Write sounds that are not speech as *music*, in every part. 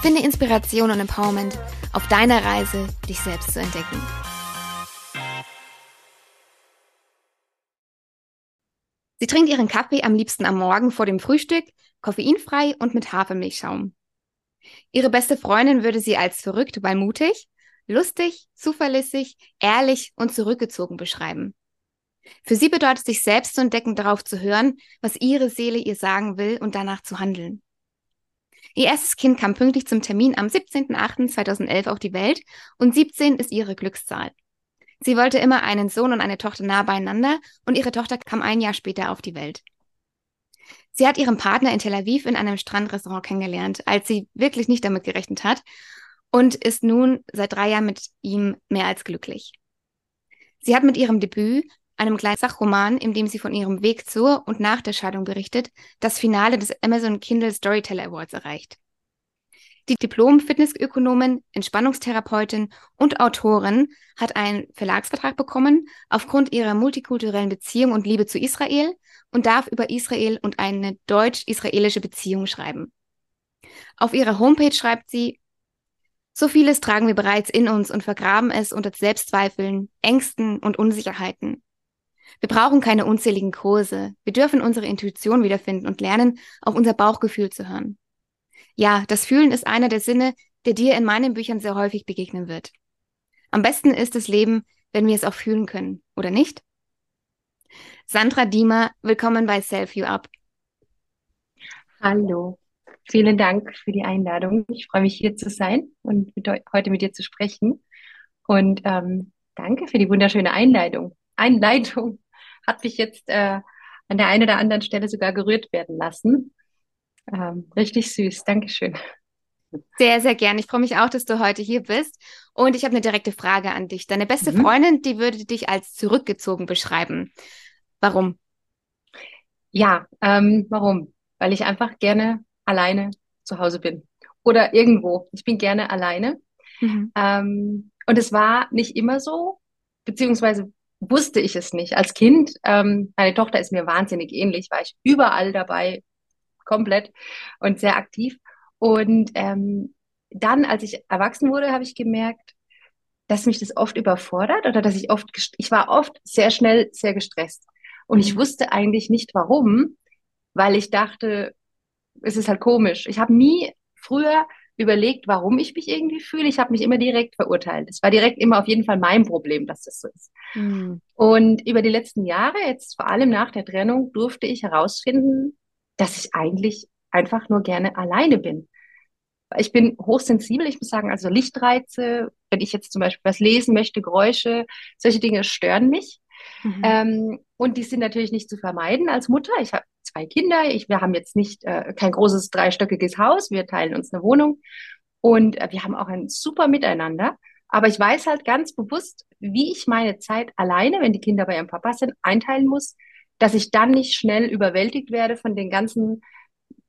Finde Inspiration und Empowerment auf deiner Reise, dich selbst zu entdecken. Sie trinkt ihren Kaffee am liebsten am Morgen vor dem Frühstück, koffeinfrei und mit Hafermilchschaum. Ihre beste Freundin würde sie als verrückt, weil mutig, lustig, zuverlässig, ehrlich und zurückgezogen beschreiben. Für sie bedeutet sich selbst zu entdecken, darauf zu hören, was ihre Seele ihr sagen will und danach zu handeln. Ihr erstes Kind kam pünktlich zum Termin am 17.08.2011 auf die Welt und 17 ist ihre Glückszahl. Sie wollte immer einen Sohn und eine Tochter nah beieinander und ihre Tochter kam ein Jahr später auf die Welt. Sie hat ihren Partner in Tel Aviv in einem Strandrestaurant kennengelernt, als sie wirklich nicht damit gerechnet hat und ist nun seit drei Jahren mit ihm mehr als glücklich. Sie hat mit ihrem Debüt einem kleinen Sachroman, in dem sie von ihrem Weg zur und nach der Scheidung berichtet, das Finale des Amazon Kindle Storyteller Awards erreicht. Die Diplom-Fitnessökonomin, Entspannungstherapeutin und Autorin hat einen Verlagsvertrag bekommen aufgrund ihrer multikulturellen Beziehung und Liebe zu Israel und darf über Israel und eine deutsch-israelische Beziehung schreiben. Auf ihrer Homepage schreibt sie, so vieles tragen wir bereits in uns und vergraben es unter Selbstzweifeln, Ängsten und Unsicherheiten. Wir brauchen keine unzähligen Kurse. Wir dürfen unsere Intuition wiederfinden und lernen, auf unser Bauchgefühl zu hören. Ja, das Fühlen ist einer der Sinne, der dir in meinen Büchern sehr häufig begegnen wird. Am besten ist das Leben, wenn wir es auch fühlen können, oder nicht? Sandra Diemer, willkommen bei Self You Up. Hallo, vielen Dank für die Einladung. Ich freue mich hier zu sein und mit, heute mit dir zu sprechen. Und ähm, danke für die wunderschöne Einleitung. Einleitung hat mich jetzt äh, an der einen oder anderen Stelle sogar gerührt werden lassen. Ähm, richtig süß. Dankeschön. Sehr, sehr gern. Ich freue mich auch, dass du heute hier bist. Und ich habe eine direkte Frage an dich. Deine beste mhm. Freundin, die würde dich als zurückgezogen beschreiben. Warum? Ja, ähm, warum? Weil ich einfach gerne alleine zu Hause bin. Oder irgendwo. Ich bin gerne alleine. Mhm. Ähm, und es war nicht immer so, beziehungsweise wusste ich es nicht. Als Kind, ähm, meine Tochter ist mir wahnsinnig ähnlich, war ich überall dabei, komplett und sehr aktiv. Und ähm, dann, als ich erwachsen wurde, habe ich gemerkt, dass mich das oft überfordert oder dass ich oft, ich war oft sehr schnell sehr gestresst. Und ich mhm. wusste eigentlich nicht warum, weil ich dachte, es ist halt komisch. Ich habe nie früher überlegt, warum ich mich irgendwie fühle. Ich habe mich immer direkt verurteilt. Es war direkt immer auf jeden Fall mein Problem, dass das so ist. Mhm. Und über die letzten Jahre, jetzt vor allem nach der Trennung, durfte ich herausfinden, dass ich eigentlich einfach nur gerne alleine bin. Ich bin hochsensibel, ich muss sagen, also Lichtreize, wenn ich jetzt zum Beispiel was lesen möchte, Geräusche, solche Dinge stören mich. Mhm. Ähm, und die sind natürlich nicht zu vermeiden als Mutter. Ich habe zwei Kinder. Ich, wir haben jetzt nicht äh, kein großes dreistöckiges Haus. Wir teilen uns eine Wohnung und äh, wir haben auch ein super Miteinander. Aber ich weiß halt ganz bewusst, wie ich meine Zeit alleine, wenn die Kinder bei ihrem Papa sind, einteilen muss, dass ich dann nicht schnell überwältigt werde von den ganzen,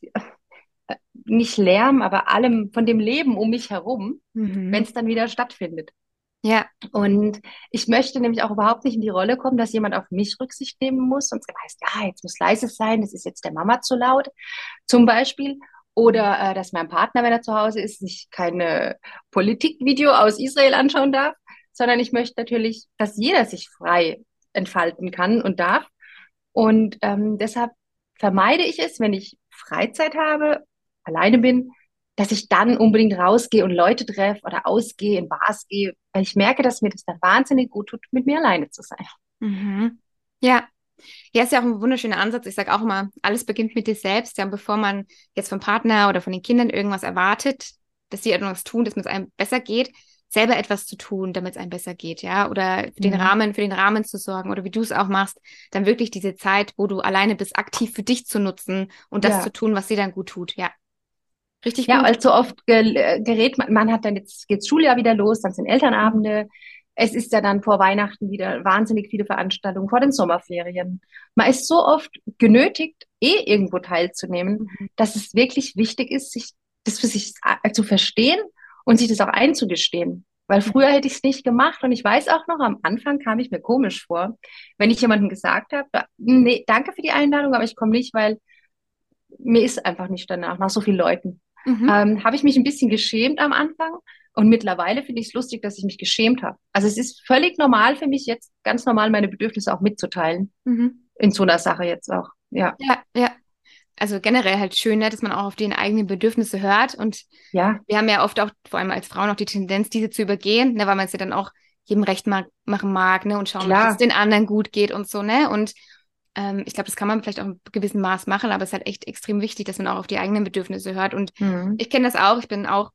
äh, nicht Lärm, aber allem, von dem Leben um mich herum, mhm. wenn es dann wieder stattfindet. Ja. Und ich möchte nämlich auch überhaupt nicht in die Rolle kommen, dass jemand auf mich Rücksicht nehmen muss und heißt, ja, jetzt muss leise sein, das ist jetzt der Mama zu laut, zum Beispiel. Oder äh, dass mein Partner, wenn er zu Hause ist, sich keine Politikvideo aus Israel anschauen darf, sondern ich möchte natürlich, dass jeder sich frei entfalten kann und darf. Und ähm, deshalb vermeide ich es, wenn ich Freizeit habe, alleine bin, dass ich dann unbedingt rausgehe und Leute treffe oder ausgehe, in Bars gehe, weil ich merke, dass mir das dann wahnsinnig gut tut, mit mir alleine zu sein. Mhm. Ja. Ja, ist ja auch ein wunderschöner Ansatz. Ich sage auch immer, alles beginnt mit dir selbst. Ja, bevor man jetzt vom Partner oder von den Kindern irgendwas erwartet, dass sie etwas tun, dass es einem besser geht, selber etwas zu tun, damit es einem besser geht, ja, oder für den mhm. Rahmen, für den Rahmen zu sorgen oder wie du es auch machst, dann wirklich diese Zeit, wo du alleine bist, aktiv für dich zu nutzen und das ja. zu tun, was dir dann gut tut, ja. Richtig ja, gut. Ja, allzu oft gerät man, man hat dann jetzt geht's Schuljahr wieder los, dann sind Elternabende. Es ist ja dann vor Weihnachten wieder wahnsinnig viele Veranstaltungen, vor den Sommerferien. Man ist so oft genötigt, eh irgendwo teilzunehmen, mhm. dass es wirklich wichtig ist, sich das für sich zu verstehen und sich das auch einzugestehen. Weil früher hätte ich es nicht gemacht und ich weiß auch noch, am Anfang kam ich mir komisch vor, wenn ich jemandem gesagt habe, nee, danke für die Einladung, aber ich komme nicht, weil mir ist einfach nicht danach, nach so vielen Leuten. Mhm. Ähm, habe ich mich ein bisschen geschämt am Anfang und mittlerweile finde ich es lustig, dass ich mich geschämt habe. Also es ist völlig normal für mich jetzt, ganz normal meine Bedürfnisse auch mitzuteilen. Mhm. In so einer Sache jetzt auch. Ja. Ja, ja also generell halt schön, ne, dass man auch auf die eigenen Bedürfnisse hört. Und ja. wir haben ja oft auch, vor allem als Frauen, auch die Tendenz, diese zu übergehen, ne, weil man es ja dann auch jedem recht mag, machen mag, ne, und schauen, dass es den anderen gut geht und so, ne. Und ähm, ich glaube, das kann man vielleicht auch in gewissem Maß machen, aber es ist halt echt extrem wichtig, dass man auch auf die eigenen Bedürfnisse hört. Und mhm. ich kenne das auch, ich bin auch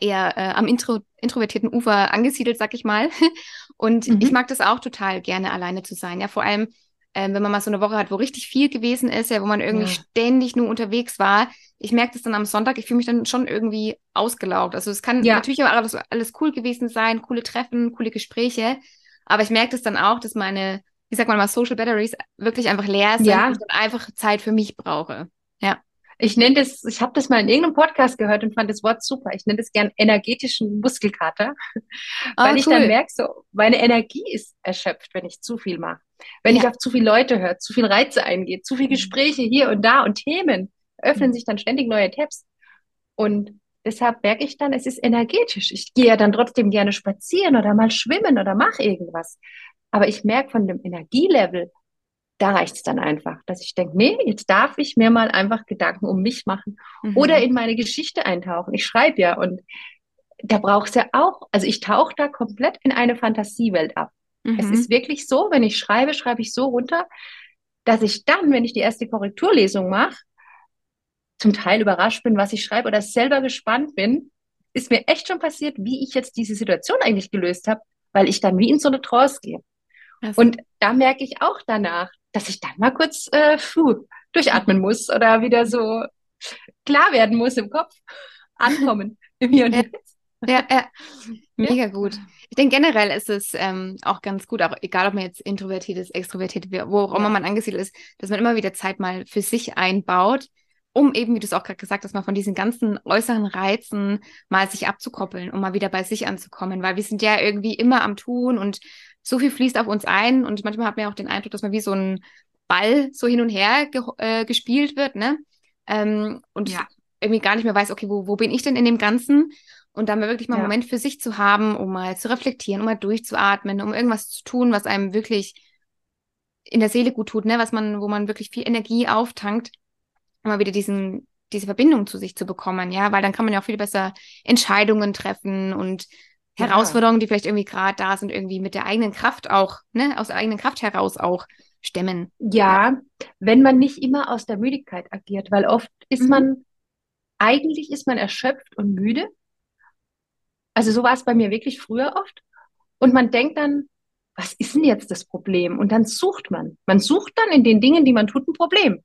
eher äh, am intro introvertierten Ufer angesiedelt, sag ich mal. *laughs* Und mhm. ich mag das auch total gerne, alleine zu sein. Ja, vor allem, ähm, wenn man mal so eine Woche hat, wo richtig viel gewesen ist, ja, wo man irgendwie ja. ständig nur unterwegs war. Ich merke das dann am Sonntag, ich fühle mich dann schon irgendwie ausgelaugt. Also es kann ja. natürlich auch alles, alles cool gewesen sein, coole Treffen, coole Gespräche. Aber ich merke das dann auch, dass meine, wie sagt man mal, Social Batteries wirklich einfach leer sind ja. und ich einfach Zeit für mich brauche. Ja. Ich nenne das, ich habe das mal in irgendeinem Podcast gehört und fand das Wort super. Ich nenne das gern energetischen Muskelkater, ah, weil cool. ich dann merke, so meine Energie ist erschöpft, wenn ich zu viel mache. Wenn ja. ich auf zu viele Leute höre, zu viel Reize eingeht, zu viele mhm. Gespräche hier und da und Themen, öffnen mhm. sich dann ständig neue Tabs. Und deshalb merke ich dann, es ist energetisch. Ich gehe ja dann trotzdem gerne spazieren oder mal schwimmen oder mache irgendwas. Aber ich merke von dem Energielevel, da reicht es dann einfach, dass ich denke, nee, jetzt darf ich mir mal einfach Gedanken um mich machen mhm. oder in meine Geschichte eintauchen. Ich schreibe ja und da brauchst du ja auch, also ich tauche da komplett in eine Fantasiewelt ab. Mhm. Es ist wirklich so, wenn ich schreibe, schreibe ich so runter, dass ich dann, wenn ich die erste Korrekturlesung mache, zum Teil überrascht bin, was ich schreibe oder selber gespannt bin, ist mir echt schon passiert, wie ich jetzt diese Situation eigentlich gelöst habe, weil ich dann wie in so eine Trance gehe. Also. Und da merke ich auch danach, dass ich dann mal kurz äh, puh, durchatmen muss oder wieder so klar werden muss im Kopf, *laughs* ankommen im Hier und Jetzt. Ja, *laughs* ja, mega gut. Ich denke generell ist es ähm, auch ganz gut, auch egal ob man jetzt introvertiert ist, extrovertiert, wo auch immer man angesiedelt ist, dass man immer wieder Zeit mal für sich einbaut, um eben, wie du es auch gerade gesagt hast, mal von diesen ganzen äußeren Reizen mal sich abzukoppeln, um mal wieder bei sich anzukommen, weil wir sind ja irgendwie immer am Tun und so viel fließt auf uns ein und manchmal hat man ja auch den Eindruck, dass man wie so ein Ball so hin und her ge äh, gespielt wird, ne? Ähm, und ja. irgendwie gar nicht mehr weiß, okay, wo, wo bin ich denn in dem Ganzen? Und dann wirklich mal einen Moment für sich zu haben, um mal zu reflektieren, um mal durchzuatmen, um irgendwas zu tun, was einem wirklich in der Seele gut tut, ne? Was man, wo man wirklich viel Energie auftankt, um mal wieder diesen, diese Verbindung zu sich zu bekommen, ja, weil dann kann man ja auch viel besser Entscheidungen treffen und Herausforderungen, die vielleicht irgendwie gerade da sind, irgendwie mit der eigenen Kraft auch, ne, aus der eigenen Kraft heraus auch stemmen. Ja, wenn man nicht immer aus der Müdigkeit agiert, weil oft ist mhm. man, eigentlich ist man erschöpft und müde. Also so war es bei mir wirklich früher oft. Und man denkt dann, was ist denn jetzt das Problem? Und dann sucht man. Man sucht dann in den Dingen, die man tut, ein Problem.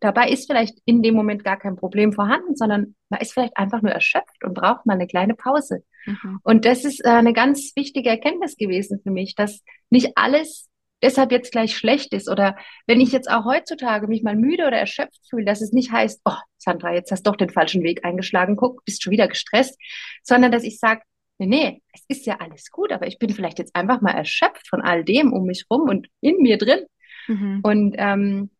Dabei ist vielleicht in dem Moment gar kein Problem vorhanden, sondern man ist vielleicht einfach nur erschöpft und braucht mal eine kleine Pause. Mhm. Und das ist äh, eine ganz wichtige Erkenntnis gewesen für mich, dass nicht alles deshalb jetzt gleich schlecht ist oder wenn ich jetzt auch heutzutage mich mal müde oder erschöpft fühle, dass es nicht heißt, oh, Sandra, jetzt hast du doch den falschen Weg eingeschlagen, guck, bist schon wieder gestresst, sondern dass ich sage, nee, nee, es ist ja alles gut, aber ich bin vielleicht jetzt einfach mal erschöpft von all dem um mich rum und in mir drin. Mhm. Und ähm,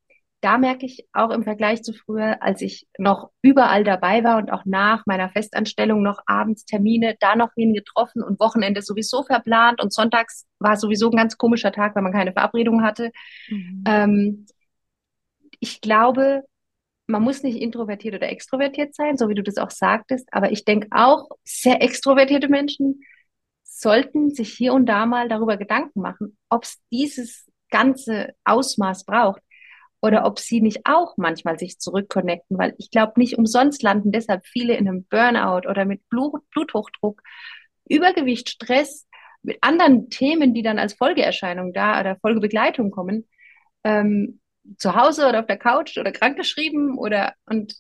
da merke ich auch im Vergleich zu früher, als ich noch überall dabei war und auch nach meiner Festanstellung noch abends Termine, da noch wen getroffen und Wochenende sowieso verplant und sonntags war sowieso ein ganz komischer Tag, weil man keine Verabredung hatte. Mhm. Ähm, ich glaube, man muss nicht introvertiert oder extrovertiert sein, so wie du das auch sagtest, aber ich denke auch, sehr extrovertierte Menschen sollten sich hier und da mal darüber Gedanken machen, ob es dieses ganze Ausmaß braucht oder ob sie nicht auch manchmal sich zurückconnecten, weil ich glaube, nicht umsonst landen deshalb viele in einem Burnout oder mit Blut, Bluthochdruck, Übergewicht, Stress, mit anderen Themen, die dann als Folgeerscheinung da oder Folgebegleitung kommen, ähm, zu Hause oder auf der Couch oder krankgeschrieben oder und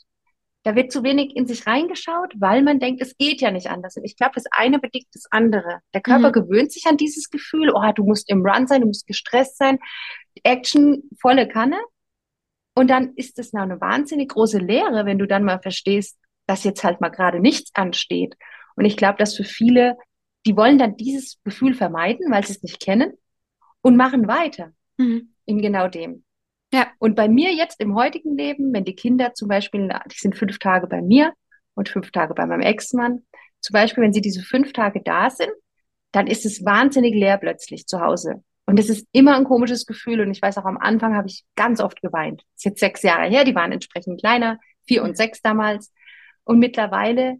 da wird zu wenig in sich reingeschaut, weil man denkt, es geht ja nicht anders. Und ich glaube, das eine bedingt das andere. Der Körper mhm. gewöhnt sich an dieses Gefühl, oh, du musst im Run sein, du musst gestresst sein, Action volle Kanne. Und dann ist es eine wahnsinnig große Lehre, wenn du dann mal verstehst, dass jetzt halt mal gerade nichts ansteht. Und ich glaube, dass für viele, die wollen dann dieses Gefühl vermeiden, weil sie es nicht kennen und machen weiter mhm. in genau dem. Ja. Und bei mir jetzt im heutigen Leben, wenn die Kinder zum Beispiel, die sind fünf Tage bei mir und fünf Tage bei meinem Ex-Mann, zum Beispiel, wenn sie diese fünf Tage da sind, dann ist es wahnsinnig leer plötzlich zu Hause. Und es ist immer ein komisches Gefühl. Und ich weiß auch, am Anfang habe ich ganz oft geweint. Das ist jetzt sechs Jahre her, die waren entsprechend kleiner, vier und sechs damals. Und mittlerweile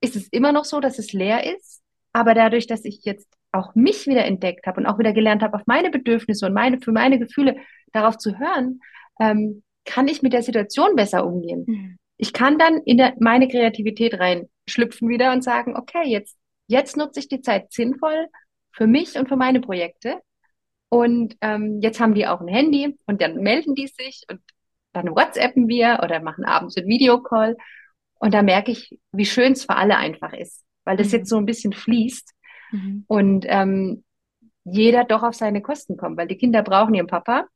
ist es immer noch so, dass es leer ist. Aber dadurch, dass ich jetzt auch mich wieder entdeckt habe und auch wieder gelernt habe, auf meine Bedürfnisse und meine, für meine Gefühle darauf zu hören, ähm, kann ich mit der Situation besser umgehen. Mhm. Ich kann dann in der, meine Kreativität reinschlüpfen wieder und sagen, okay, jetzt, jetzt nutze ich die Zeit sinnvoll für mich und für meine Projekte. Und ähm, jetzt haben die auch ein Handy und dann melden die sich und dann WhatsAppen wir oder machen abends ein Videocall. Und da merke ich, wie schön es für alle einfach ist, weil das mhm. jetzt so ein bisschen fließt mhm. und ähm, jeder doch auf seine Kosten kommt, weil die Kinder brauchen ihren Papa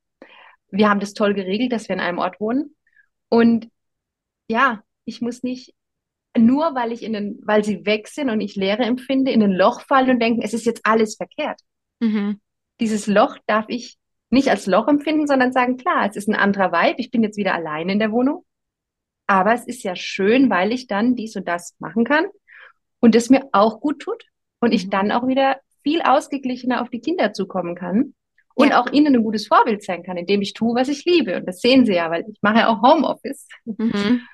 wir haben das toll geregelt, dass wir in einem Ort wohnen. Und ja, ich muss nicht nur, weil ich in den, weil sie weg sind und ich Leere empfinde, in ein Loch fallen und denken, es ist jetzt alles verkehrt. Mhm. Dieses Loch darf ich nicht als Loch empfinden, sondern sagen, klar, es ist ein anderer Vibe, ich bin jetzt wieder allein in der Wohnung. Aber es ist ja schön, weil ich dann dies und das machen kann und es mir auch gut tut und ich mhm. dann auch wieder viel ausgeglichener auf die Kinder zukommen kann und ja. auch ihnen ein gutes Vorbild sein kann, indem ich tue, was ich liebe. Und das sehen sie ja, weil ich mache ja auch Homeoffice. Mhm. *laughs*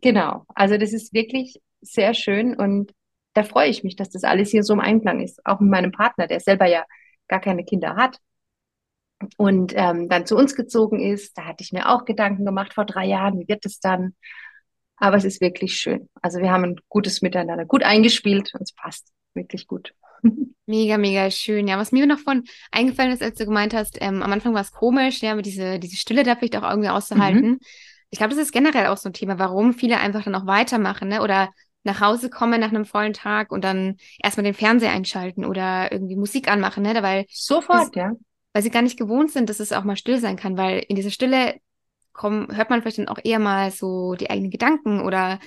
Genau. Also das ist wirklich sehr schön und da freue ich mich, dass das alles hier so im Einklang ist. Auch mit meinem Partner, der selber ja gar keine Kinder hat und ähm, dann zu uns gezogen ist. Da hatte ich mir auch Gedanken gemacht vor drei Jahren, wie wird es dann? Aber es ist wirklich schön. Also wir haben ein gutes Miteinander, gut eingespielt und es passt wirklich gut. *laughs* Mega, mega schön. Ja, was mir noch von eingefallen ist, als du gemeint hast, ähm, am Anfang war es komisch, ja, mit diese, diese Stille da vielleicht auch irgendwie auszuhalten. Mhm. Ich glaube, das ist generell auch so ein Thema, warum viele einfach dann auch weitermachen, ne? Oder nach Hause kommen nach einem vollen Tag und dann erstmal den Fernseher einschalten oder irgendwie Musik anmachen, ne? Weil sofort, das, ja. Weil sie gar nicht gewohnt sind, dass es auch mal still sein kann, weil in dieser Stille kommen, hört man vielleicht dann auch eher mal so die eigenen Gedanken oder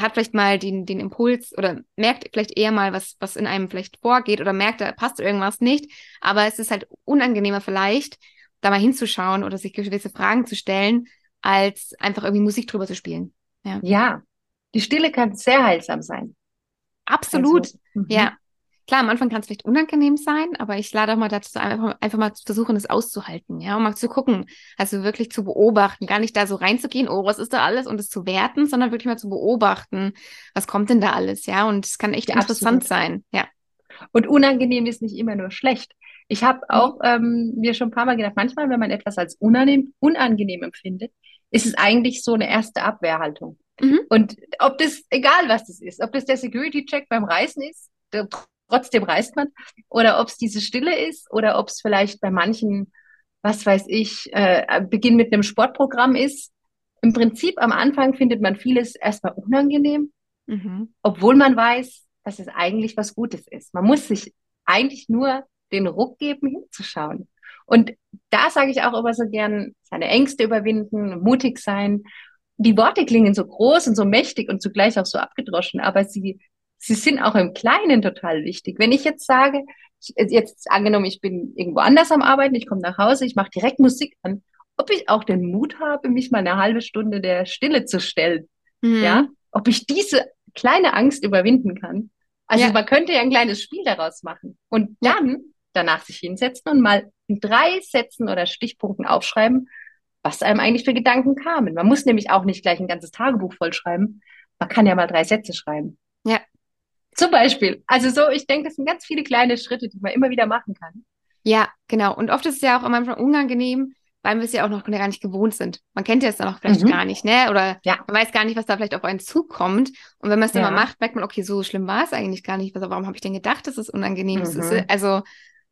hat vielleicht mal den, den Impuls oder merkt vielleicht eher mal, was, was in einem vielleicht vorgeht oder merkt, da passt irgendwas nicht. Aber es ist halt unangenehmer vielleicht, da mal hinzuschauen oder sich gewisse Fragen zu stellen, als einfach irgendwie Musik drüber zu spielen. Ja, ja. Die Stille kann sehr heilsam sein. Absolut. Also, mhm. ja. Klar, am Anfang kann es vielleicht unangenehm sein, aber ich lade auch mal dazu einfach, einfach mal zu versuchen, es auszuhalten, ja, und mal zu gucken, also wirklich zu beobachten, gar nicht da so reinzugehen, oh, was ist da alles und es zu werten, sondern wirklich mal zu beobachten, was kommt denn da alles, ja, und es kann echt ja, interessant absolut. sein, ja. Und unangenehm ist nicht immer nur schlecht. Ich habe mhm. auch ähm, mir schon ein paar Mal gedacht, manchmal, wenn man etwas als unangenehm, unangenehm empfindet, ist es eigentlich so eine erste Abwehrhaltung. Mhm. Und ob das, egal was das ist, ob das der Security-Check beim Reisen ist, der trotzdem reist man. Oder ob es diese Stille ist oder ob es vielleicht bei manchen, was weiß ich, äh, Beginn mit einem Sportprogramm ist. Im Prinzip am Anfang findet man vieles erstmal unangenehm, mhm. obwohl man weiß, dass es eigentlich was Gutes ist. Man muss sich eigentlich nur den Ruck geben, hinzuschauen. Und da sage ich auch immer so gern, seine Ängste überwinden, mutig sein. Die Worte klingen so groß und so mächtig und zugleich auch so abgedroschen, aber sie sie sind auch im Kleinen total wichtig. Wenn ich jetzt sage, jetzt angenommen, ich bin irgendwo anders am Arbeiten, ich komme nach Hause, ich mache direkt Musik an, ob ich auch den Mut habe, mich mal eine halbe Stunde der Stille zu stellen. Mhm. Ja, ob ich diese kleine Angst überwinden kann. Also ja. man könnte ja ein kleines Spiel daraus machen und dann danach sich hinsetzen und mal in drei Sätzen oder Stichpunkten aufschreiben, was einem eigentlich für Gedanken kamen. Man muss nämlich auch nicht gleich ein ganzes Tagebuch vollschreiben. Man kann ja mal drei Sätze schreiben. Ja, zum Beispiel. Also so, ich denke, das sind ganz viele kleine Schritte, die man immer wieder machen kann. Ja, genau. Und oft ist es ja auch am Anfang unangenehm, weil wir es ja auch noch gar nicht gewohnt sind. Man kennt ja es dann auch vielleicht mhm. gar nicht, ne? Oder ja. man weiß gar nicht, was da vielleicht auf einen zukommt. Und wenn man es dann ja. mal macht, merkt man, okay, so schlimm war es eigentlich gar nicht. warum habe ich denn gedacht, dass es unangenehm mhm. ist? Also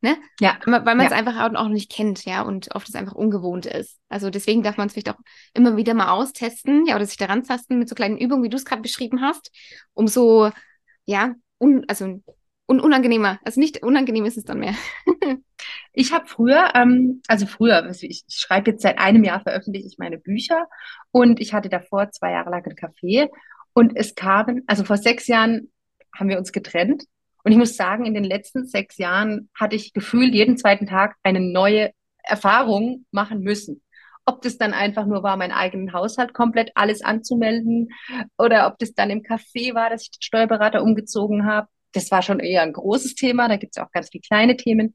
Ne? Ja. Weil man es ja. einfach auch noch nicht kennt, ja, und oft es einfach ungewohnt ist. Also deswegen darf man es vielleicht auch immer wieder mal austesten, ja, oder sich daran tasten mit so kleinen Übungen, wie du es gerade beschrieben hast, um so, ja, un, also un unangenehmer, also nicht unangenehm ist es dann mehr. *laughs* ich habe früher, ähm, also früher, ich, ich schreibe jetzt seit einem Jahr veröffentliche ich meine Bücher und ich hatte davor zwei Jahre lang ein Café und es kamen, also vor sechs Jahren haben wir uns getrennt und ich muss sagen, in den letzten sechs Jahren hatte ich gefühlt jeden zweiten Tag eine neue Erfahrung machen müssen. Ob das dann einfach nur war, meinen eigenen Haushalt komplett alles anzumelden oder ob das dann im Café war, dass ich den Steuerberater umgezogen habe. Das war schon eher ein großes Thema. Da gibt es auch ganz viele kleine Themen.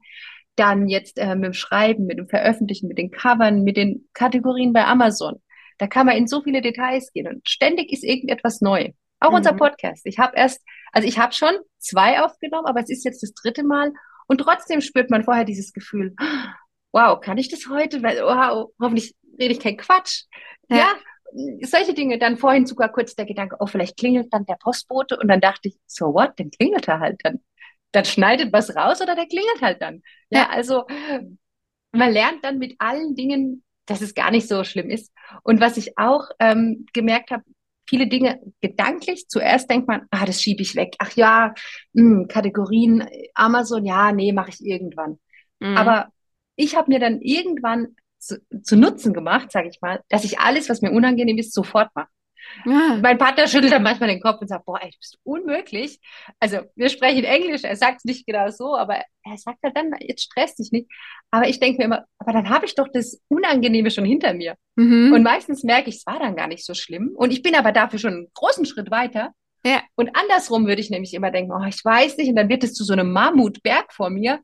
Dann jetzt äh, mit dem Schreiben, mit dem Veröffentlichen, mit den Covern, mit den Kategorien bei Amazon. Da kann man in so viele Details gehen und ständig ist irgendetwas neu. Auch mhm. unser Podcast. Ich habe erst, also ich habe schon zwei aufgenommen, aber es ist jetzt das dritte Mal und trotzdem spürt man vorher dieses Gefühl, wow, kann ich das heute? Wow, hoffentlich rede ich kein Quatsch. Ja. ja. solche Dinge. Dann vorhin sogar kurz der Gedanke, oh, vielleicht klingelt dann der Postbote und dann dachte ich, so what, dann klingelt er halt dann. Dann schneidet was raus oder der klingelt halt dann. Ja, ja. also man lernt dann mit allen Dingen, dass es gar nicht so schlimm ist. Und was ich auch ähm, gemerkt habe, viele Dinge gedanklich. Zuerst denkt man, ah, das schiebe ich weg. Ach ja, mh, hm, Kategorien Amazon, ja, nee, mache ich irgendwann. Mhm. Aber ich habe mir dann irgendwann zu, zu Nutzen gemacht, sage ich mal, dass ich alles, was mir unangenehm ist, sofort mache. Ja. Mein Partner schüttelt dann manchmal den Kopf und sagt, boah, ey, du bist unmöglich. Also wir sprechen Englisch, er sagt es nicht genau so, aber er sagt halt dann, jetzt stress dich nicht. Aber ich denke mir immer, aber dann habe ich doch das Unangenehme schon hinter mir. Mhm. Und meistens merke ich, es war dann gar nicht so schlimm. Und ich bin aber dafür schon einen großen Schritt weiter. Ja. Und andersrum würde ich nämlich immer denken, oh, ich weiß nicht, und dann wird es zu so einem Mammutberg vor mir.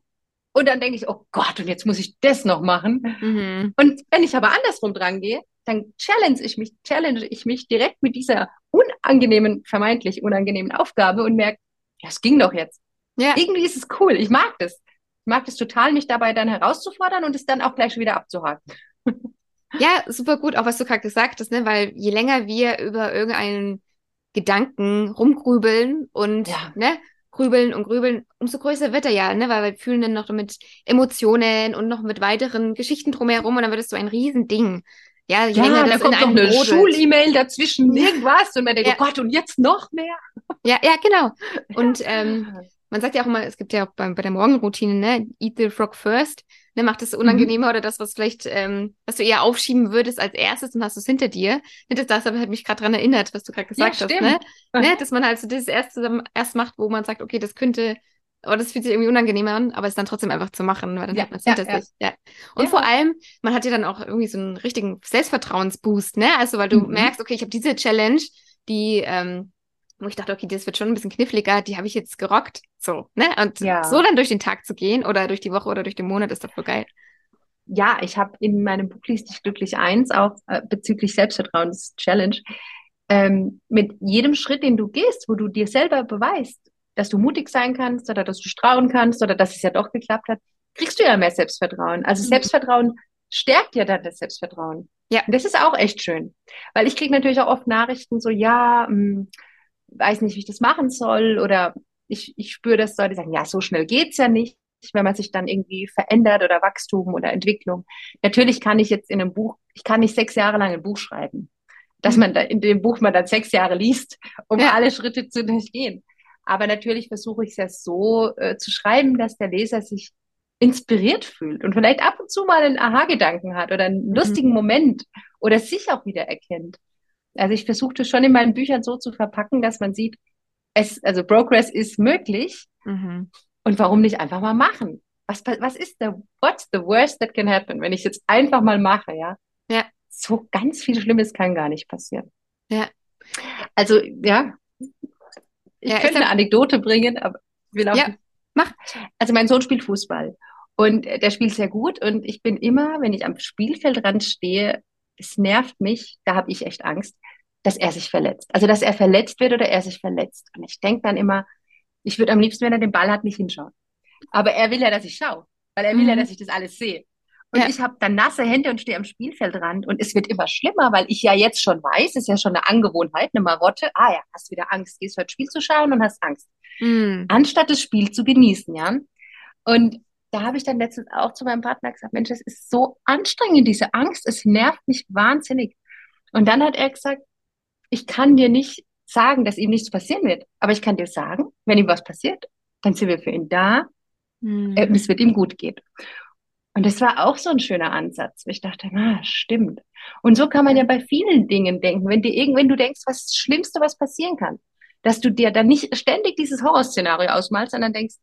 Und dann denke ich, oh Gott, und jetzt muss ich das noch machen. Mhm. Und wenn ich aber andersrum dran gehe, dann challenge ich mich, challenge ich mich direkt mit dieser unangenehmen, vermeintlich unangenehmen Aufgabe und merke, ja, es ging doch jetzt. Ja. Irgendwie ist es cool. Ich mag das. Ich mag das total, mich dabei dann herauszufordern und es dann auch gleich wieder abzuhaken. Ja, super gut, auch was du gerade gesagt hast, ne? weil je länger wir über irgendeinen Gedanken rumgrübeln und ja. ne, grübeln und grübeln, umso größer wird er ja, ne? weil wir fühlen dann noch mit Emotionen und noch mit weiteren Geschichten drumherum und dann wird es so ein Riesending. Ja, je ja, länger das kommt noch eine Schul-E-Mail dazwischen, *laughs* irgendwas und man denkt, ja. oh Gott, und jetzt noch mehr. Ja, ja, genau. Und *laughs* ähm, man sagt ja auch immer, es gibt ja auch bei, bei der Morgenroutine, ne, eat the frog first, ne, macht das unangenehmer mhm. oder das, was vielleicht, ähm, was du eher aufschieben würdest als erstes und hast du es hinter dir. Ne, das, das hat mich gerade dran erinnert, was du gerade gesagt ja, hast, ne? ne? Dass man halt so das erste erst macht, wo man sagt, okay, das könnte aber das fühlt sich irgendwie unangenehmer an, aber es dann trotzdem einfach zu machen, weil dann ja, hat man es ja, hinter ja. sich. Ja. Und vor allem, man hat ja dann auch irgendwie so einen richtigen Selbstvertrauensboost, ne? Also weil du mhm. merkst, okay, ich habe diese Challenge, die, ähm, wo ich dachte, okay, das wird schon ein bisschen kniffliger, die habe ich jetzt gerockt. So, ne? Und ja. so dann durch den Tag zu gehen oder durch die Woche oder durch den Monat ist doch voll geil. Ja, ich habe in meinem Buch Lies dich glücklich eins auch äh, bezüglich Selbstvertrauens-Challenge ähm, mit jedem Schritt, den du gehst, wo du dir selber beweist, dass du mutig sein kannst oder dass du strauchen kannst oder dass es ja doch geklappt hat, kriegst du ja mehr Selbstvertrauen. Also mhm. Selbstvertrauen stärkt ja dann das Selbstvertrauen. Ja. Und das ist auch echt schön. Weil ich kriege natürlich auch oft Nachrichten so, ja, mh, hm, weiß nicht, wie ich das machen soll oder ich, ich spüre das Leute sagen, ja, so schnell geht's ja nicht, wenn man sich dann irgendwie verändert oder Wachstum oder Entwicklung. Natürlich kann ich jetzt in einem Buch, ich kann nicht sechs Jahre lang ein Buch schreiben, dass mhm. man da in dem Buch man dann sechs Jahre liest, um ja. alle Schritte zu durchgehen. Aber natürlich versuche ich es ja so äh, zu schreiben, dass der Leser sich inspiriert fühlt und vielleicht ab und zu mal einen Aha-Gedanken hat oder einen mhm. lustigen Moment oder sich auch wieder erkennt. Also ich versuche das schon in meinen Büchern so zu verpacken, dass man sieht, es, also Progress ist möglich mhm. und warum nicht einfach mal machen? Was, was ist der, what's the worst that can happen, wenn ich jetzt einfach mal mache, ja? Ja. So ganz viel Schlimmes kann gar nicht passieren. Ja. Also, ja, ich ja, könnte eine Anekdote bringen, aber will auch ja, mach. Also mein Sohn spielt Fußball und der spielt sehr gut und ich bin immer, wenn ich am Spielfeldrand stehe, es nervt mich, da habe ich echt Angst, dass er sich verletzt. Also dass er verletzt wird oder er sich verletzt. Und ich denke dann immer, ich würde am liebsten, wenn er den Ball hat, nicht hinschauen. Aber er will ja, dass ich schaue, weil er will mhm. ja, dass ich das alles sehe. Und ja. ich habe dann nasse Hände und stehe am Spielfeldrand und es wird immer schlimmer, weil ich ja jetzt schon weiß, ist ja schon eine Angewohnheit, eine Marotte. Ah ja, hast wieder Angst, gehst heute Spiel zu schauen und hast Angst. Mhm. Anstatt das Spiel zu genießen, ja. Und da habe ich dann letztens auch zu meinem Partner gesagt, Mensch, das ist so anstrengend, diese Angst, es nervt mich wahnsinnig. Und dann hat er gesagt, ich kann dir nicht sagen, dass ihm nichts passieren wird, aber ich kann dir sagen, wenn ihm was passiert, dann sind wir für ihn da mhm. und es wird ihm gut gehen. Und das war auch so ein schöner Ansatz. Ich dachte, na, stimmt. Und so kann man ja bei vielen Dingen denken. Wenn dir irgendwann du denkst, was das Schlimmste, was passieren kann, dass du dir dann nicht ständig dieses Horrorszenario ausmalst, sondern denkst,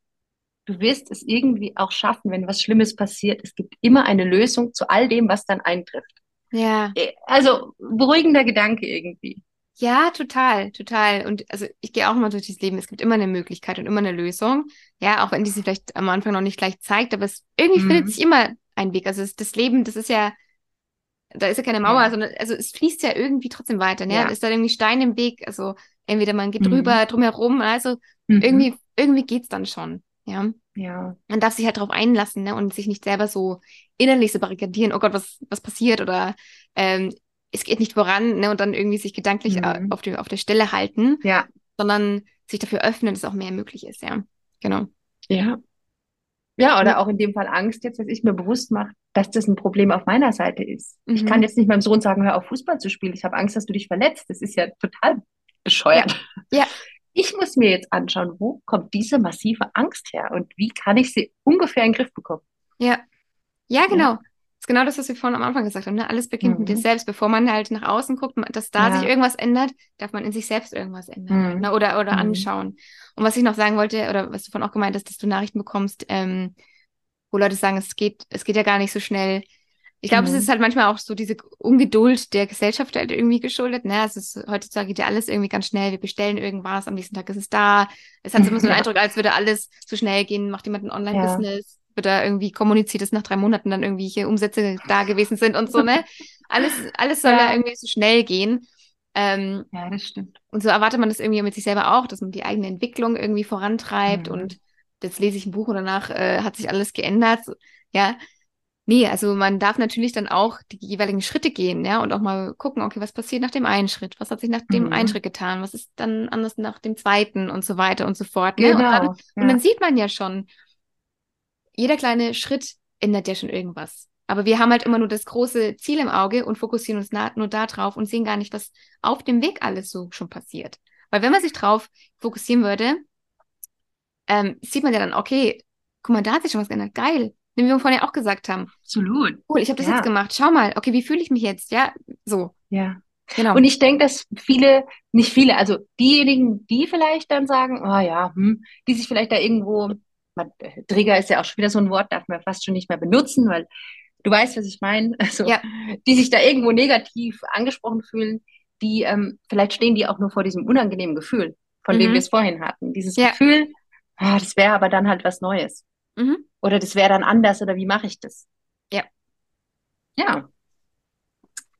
du wirst es irgendwie auch schaffen, wenn was Schlimmes passiert. Es gibt immer eine Lösung zu all dem, was dann eintrifft. Ja. Äh, also beruhigender Gedanke irgendwie. Ja, total, total. Und also ich gehe auch immer durch das Leben. Es gibt immer eine Möglichkeit und immer eine Lösung. Ja, auch wenn die sich vielleicht am Anfang noch nicht gleich zeigt, aber es irgendwie mhm. findet sich immer ein Weg. Also es, das Leben, das ist ja, da ist ja keine Mauer, ja. sondern also es fließt ja irgendwie trotzdem weiter. Ne? Ja. Ist da irgendwie Stein im Weg? Also entweder man geht mhm. drüber, drumherum, also mhm. irgendwie, irgendwie geht's dann schon. Ja. Ja. Man darf sich halt darauf einlassen, ne? Und sich nicht selber so innerlich so barrikadieren, oh Gott, was, was passiert? Oder ähm, es geht nicht voran, ne? Und dann irgendwie sich gedanklich äh, mhm. auf, die, auf der Stelle halten. Ja. Sondern sich dafür öffnen, dass auch mehr möglich ist, ja. Genau. Ja. Ja, oder auch in dem Fall Angst jetzt, dass ich mir bewusst mache, dass das ein Problem auf meiner Seite ist. Mhm. Ich kann jetzt nicht meinem Sohn sagen, hör auf Fußball zu spielen. Ich habe Angst, dass du dich verletzt. Das ist ja total bescheuert. Ja. ja. Ich muss mir jetzt anschauen, wo kommt diese massive Angst her und wie kann ich sie ungefähr in den Griff bekommen. Ja. Ja, genau. Ja. Ist genau das, was wir vorhin am Anfang gesagt haben. Ne? Alles beginnt mhm. mit dir selbst. Bevor man halt nach außen guckt, dass da ja. sich irgendwas ändert, darf man in sich selbst irgendwas ändern mhm. ne? oder, oder mhm. anschauen. Und was ich noch sagen wollte, oder was du vorhin auch gemeint hast, dass du Nachrichten bekommst, ähm, wo Leute sagen, es geht, es geht ja gar nicht so schnell. Ich glaube, mhm. es ist halt manchmal auch so diese Ungeduld der Gesellschaft halt irgendwie geschuldet. Ne? Es ist, heutzutage geht ja alles irgendwie ganz schnell. Wir bestellen irgendwas, am nächsten Tag ist es da. Es hat immer so den. *laughs* Eindruck, als würde alles so schnell gehen, macht jemand ein Online-Business, ja. Wird da irgendwie kommuniziert, dass nach drei Monaten dann irgendwie hier Umsätze da gewesen sind und so, ne? *laughs* Alles, alles soll ja, ja irgendwie so schnell gehen. Ähm, ja, das stimmt. Und so erwartet man das irgendwie mit sich selber auch, dass man die eigene Entwicklung irgendwie vorantreibt mhm. und jetzt lese ich ein Buch und danach äh, hat sich alles geändert. Ja, Nee, also man darf natürlich dann auch die jeweiligen Schritte gehen, ja, und auch mal gucken, okay, was passiert nach dem einen Schritt? Was hat sich nach dem mhm. einen Schritt getan? Was ist dann anders nach dem zweiten und so weiter und so fort. Ne? Genau. Und, dann, ja. und dann sieht man ja schon, jeder kleine Schritt ändert ja schon irgendwas. Aber wir haben halt immer nur das große Ziel im Auge und fokussieren uns nur da drauf und sehen gar nicht, was auf dem Weg alles so schon passiert. Weil wenn man sich drauf fokussieren würde, ähm, sieht man ja dann, okay, guck mal, da hat sich schon was geändert. Geil wie wir vorhin ja auch gesagt haben. Absolut. Cool, ich habe das ja. jetzt gemacht. Schau mal, okay, wie fühle ich mich jetzt? Ja, so. Ja. Genau. Und ich denke, dass viele, nicht viele, also diejenigen, die vielleicht dann sagen, oh ja, hm, die sich vielleicht da irgendwo, man, Trigger ist ja auch schon wieder so ein Wort, darf man fast schon nicht mehr benutzen, weil du weißt, was ich meine. *laughs* Also, ja. die sich da irgendwo negativ angesprochen fühlen, die, ähm, vielleicht stehen die auch nur vor diesem unangenehmen Gefühl, von mhm. dem wir es vorhin hatten. Dieses ja. Gefühl, ah, das wäre aber dann halt was Neues. Mhm. Oder das wäre dann anders oder wie mache ich das? Ja. Ja.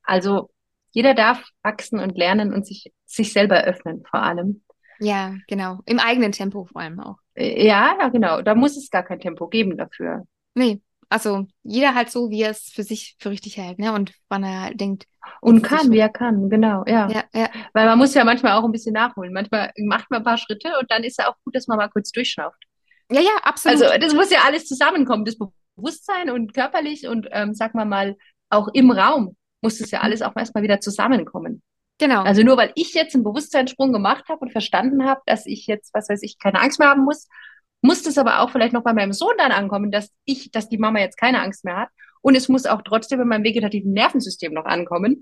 Also jeder darf wachsen und lernen und sich, sich selber öffnen, vor allem. Ja, genau. Im eigenen Tempo vor allem auch. Ja, ja, genau. Da muss es gar kein Tempo geben dafür. Nee, also jeder halt so, wie er es für sich für richtig hält, ne? Und wann er denkt. Und kann, wie er kann, genau, ja. ja. Ja, Weil man muss ja manchmal auch ein bisschen nachholen. Manchmal macht man ein paar Schritte und dann ist es auch gut, dass man mal kurz durchschnauft. Ja, ja, absolut. Also das muss ja alles zusammenkommen, das Bewusstsein und körperlich und ähm, sag mal mal auch im Raum muss das ja alles auch erstmal wieder zusammenkommen. Genau. Also nur weil ich jetzt einen Bewusstseinssprung gemacht habe und verstanden habe, dass ich jetzt, was weiß ich, keine Angst mehr haben muss, muss das aber auch vielleicht noch bei meinem Sohn dann ankommen, dass ich, dass die Mama jetzt keine Angst mehr hat. Und es muss auch trotzdem in meinem vegetativen Nervensystem noch ankommen.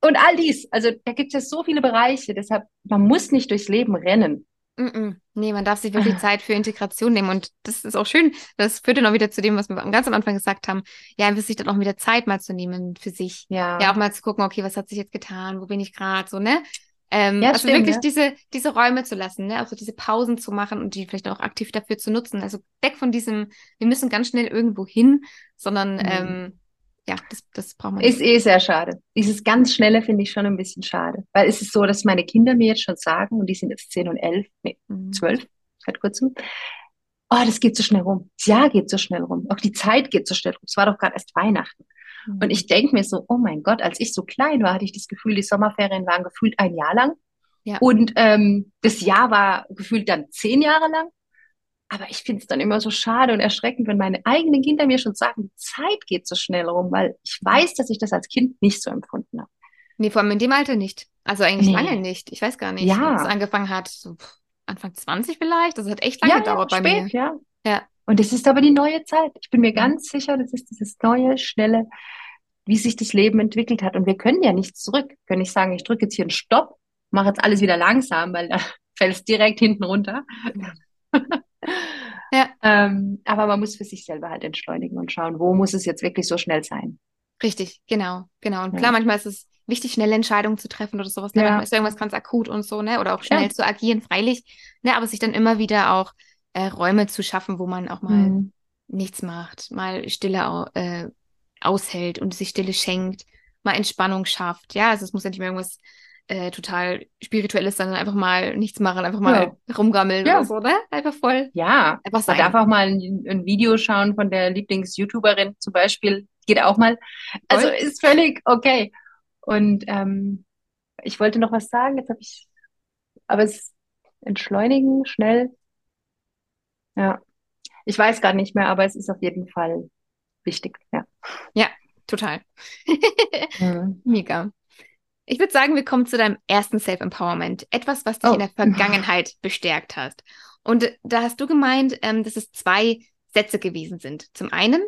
Und all dies, also da gibt es ja so viele Bereiche, deshalb, man muss nicht durchs Leben rennen. Mm. Nee, man darf sich wirklich. *laughs* Zeit für Integration nehmen. Und das ist auch schön. Das führt dann auch wieder zu dem, was wir ganz am Anfang gesagt haben. Ja, einfach sich dann auch wieder Zeit mal zu nehmen für sich. Ja. Ja, auch mal zu gucken, okay, was hat sich jetzt getan? Wo bin ich gerade? So, ne? Ähm, ja, also stimmt, wirklich ja. diese, diese Räume zu lassen, ne? Also diese Pausen zu machen und die vielleicht auch aktiv dafür zu nutzen. Also weg von diesem, wir müssen ganz schnell irgendwo hin, sondern mhm. ähm, ja, das, das braucht man. Ist eh sehr schade. Dieses ganz Schnelle finde ich schon ein bisschen schade. Weil es ist so, dass meine Kinder mir jetzt schon sagen, und die sind jetzt 10 und 11, nee, mhm. 12 seit kurzem, oh, das geht so schnell rum. Das Jahr geht so schnell rum. Auch die Zeit geht so schnell rum. Es war doch gerade erst Weihnachten. Mhm. Und ich denke mir so, oh mein Gott, als ich so klein war, hatte ich das Gefühl, die Sommerferien waren gefühlt ein Jahr lang. Ja. Und ähm, das Jahr war gefühlt dann zehn Jahre lang. Aber ich finde es dann immer so schade und erschreckend, wenn meine eigenen Kinder mir schon sagen, die Zeit geht so schnell rum, weil ich weiß, dass ich das als Kind nicht so empfunden habe. Nee, vor allem in dem Alter nicht. Also eigentlich nee. lange nicht. Ich weiß gar nicht, ja. es angefangen hat. So Anfang 20 vielleicht. Das hat echt lange ja, gedauert ja, bei spät, mir. Ja. ja. Und es ist aber die neue Zeit. Ich bin mir ganz sicher, das ist dieses neue, schnelle, wie sich das Leben entwickelt hat. Und wir können ja nicht zurück. Wir können nicht sagen, ich drücke jetzt hier einen Stopp, mache jetzt alles wieder langsam, weil da *laughs* fällt es direkt hinten runter. *laughs* ja. ähm, aber man muss für sich selber halt entschleunigen und schauen, wo muss es jetzt wirklich so schnell sein. Richtig, genau, genau. Und klar, manchmal ist es wichtig, schnelle Entscheidungen zu treffen oder sowas. Ne? Ja. Ist irgendwas ganz akut und so, ne? Oder auch schnell ja. zu agieren, freilich. Ne? Aber sich dann immer wieder auch äh, Räume zu schaffen, wo man auch mal mhm. nichts macht, mal Stille äh, aushält und sich Stille schenkt, mal Entspannung schafft. Ja, also es muss ja nicht mehr irgendwas äh, total spirituelles sein, sondern einfach mal nichts machen, einfach mal ja. rumgammeln ja. oder so, ne? Einfach voll. Ja, einfach sein. man darf auch mal ein, ein Video schauen von der Lieblings-YouTuberin zum Beispiel. Geht auch mal. Also ist völlig okay. Und ähm, ich wollte noch was sagen, jetzt habe ich, aber es entschleunigen, schnell. Ja, ich weiß gar nicht mehr, aber es ist auf jeden Fall wichtig, ja. Ja, total. *laughs* mhm. Mega. Ich würde sagen, wir kommen zu deinem ersten Self-Empowerment. Etwas, was dich oh. in der Vergangenheit *laughs* bestärkt hast. Und da hast du gemeint, ähm, dass es zwei Sätze gewesen sind. Zum einen,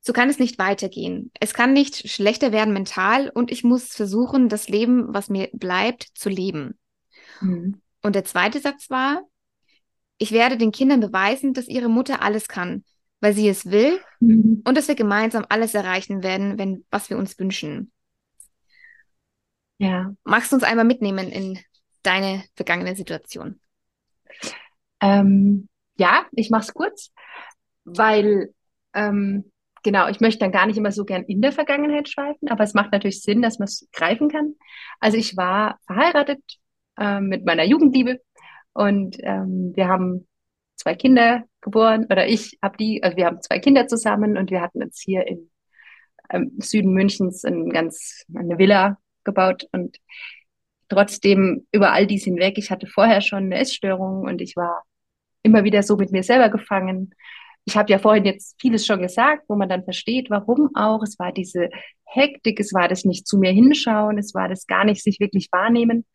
so kann es nicht weitergehen. Es kann nicht schlechter werden mental und ich muss versuchen, das Leben, was mir bleibt, zu leben. Mhm. Und der zweite Satz war, ich werde den Kindern beweisen, dass ihre Mutter alles kann, weil sie es will mhm. und dass wir gemeinsam alles erreichen werden, wenn, was wir uns wünschen. Ja. Magst du uns einmal mitnehmen in deine vergangene Situation? Ähm, ja, ich mache es kurz, weil ähm, genau, ich möchte dann gar nicht immer so gern in der Vergangenheit schweifen, aber es macht natürlich Sinn, dass man es greifen kann. Also ich war verheiratet äh, mit meiner Jugendliebe und ähm, wir haben zwei Kinder geboren oder ich habe die, also wir haben zwei Kinder zusammen und wir hatten jetzt hier im ähm, Süden Münchens ein ganz, eine Villa gebaut und trotzdem über all dies hinweg, ich hatte vorher schon eine Essstörung und ich war immer wieder so mit mir selber gefangen ich habe ja vorhin jetzt vieles schon gesagt, wo man dann versteht, warum auch. Es war diese Hektik, es war das nicht zu mir hinschauen, es war das gar nicht sich wirklich wahrnehmen.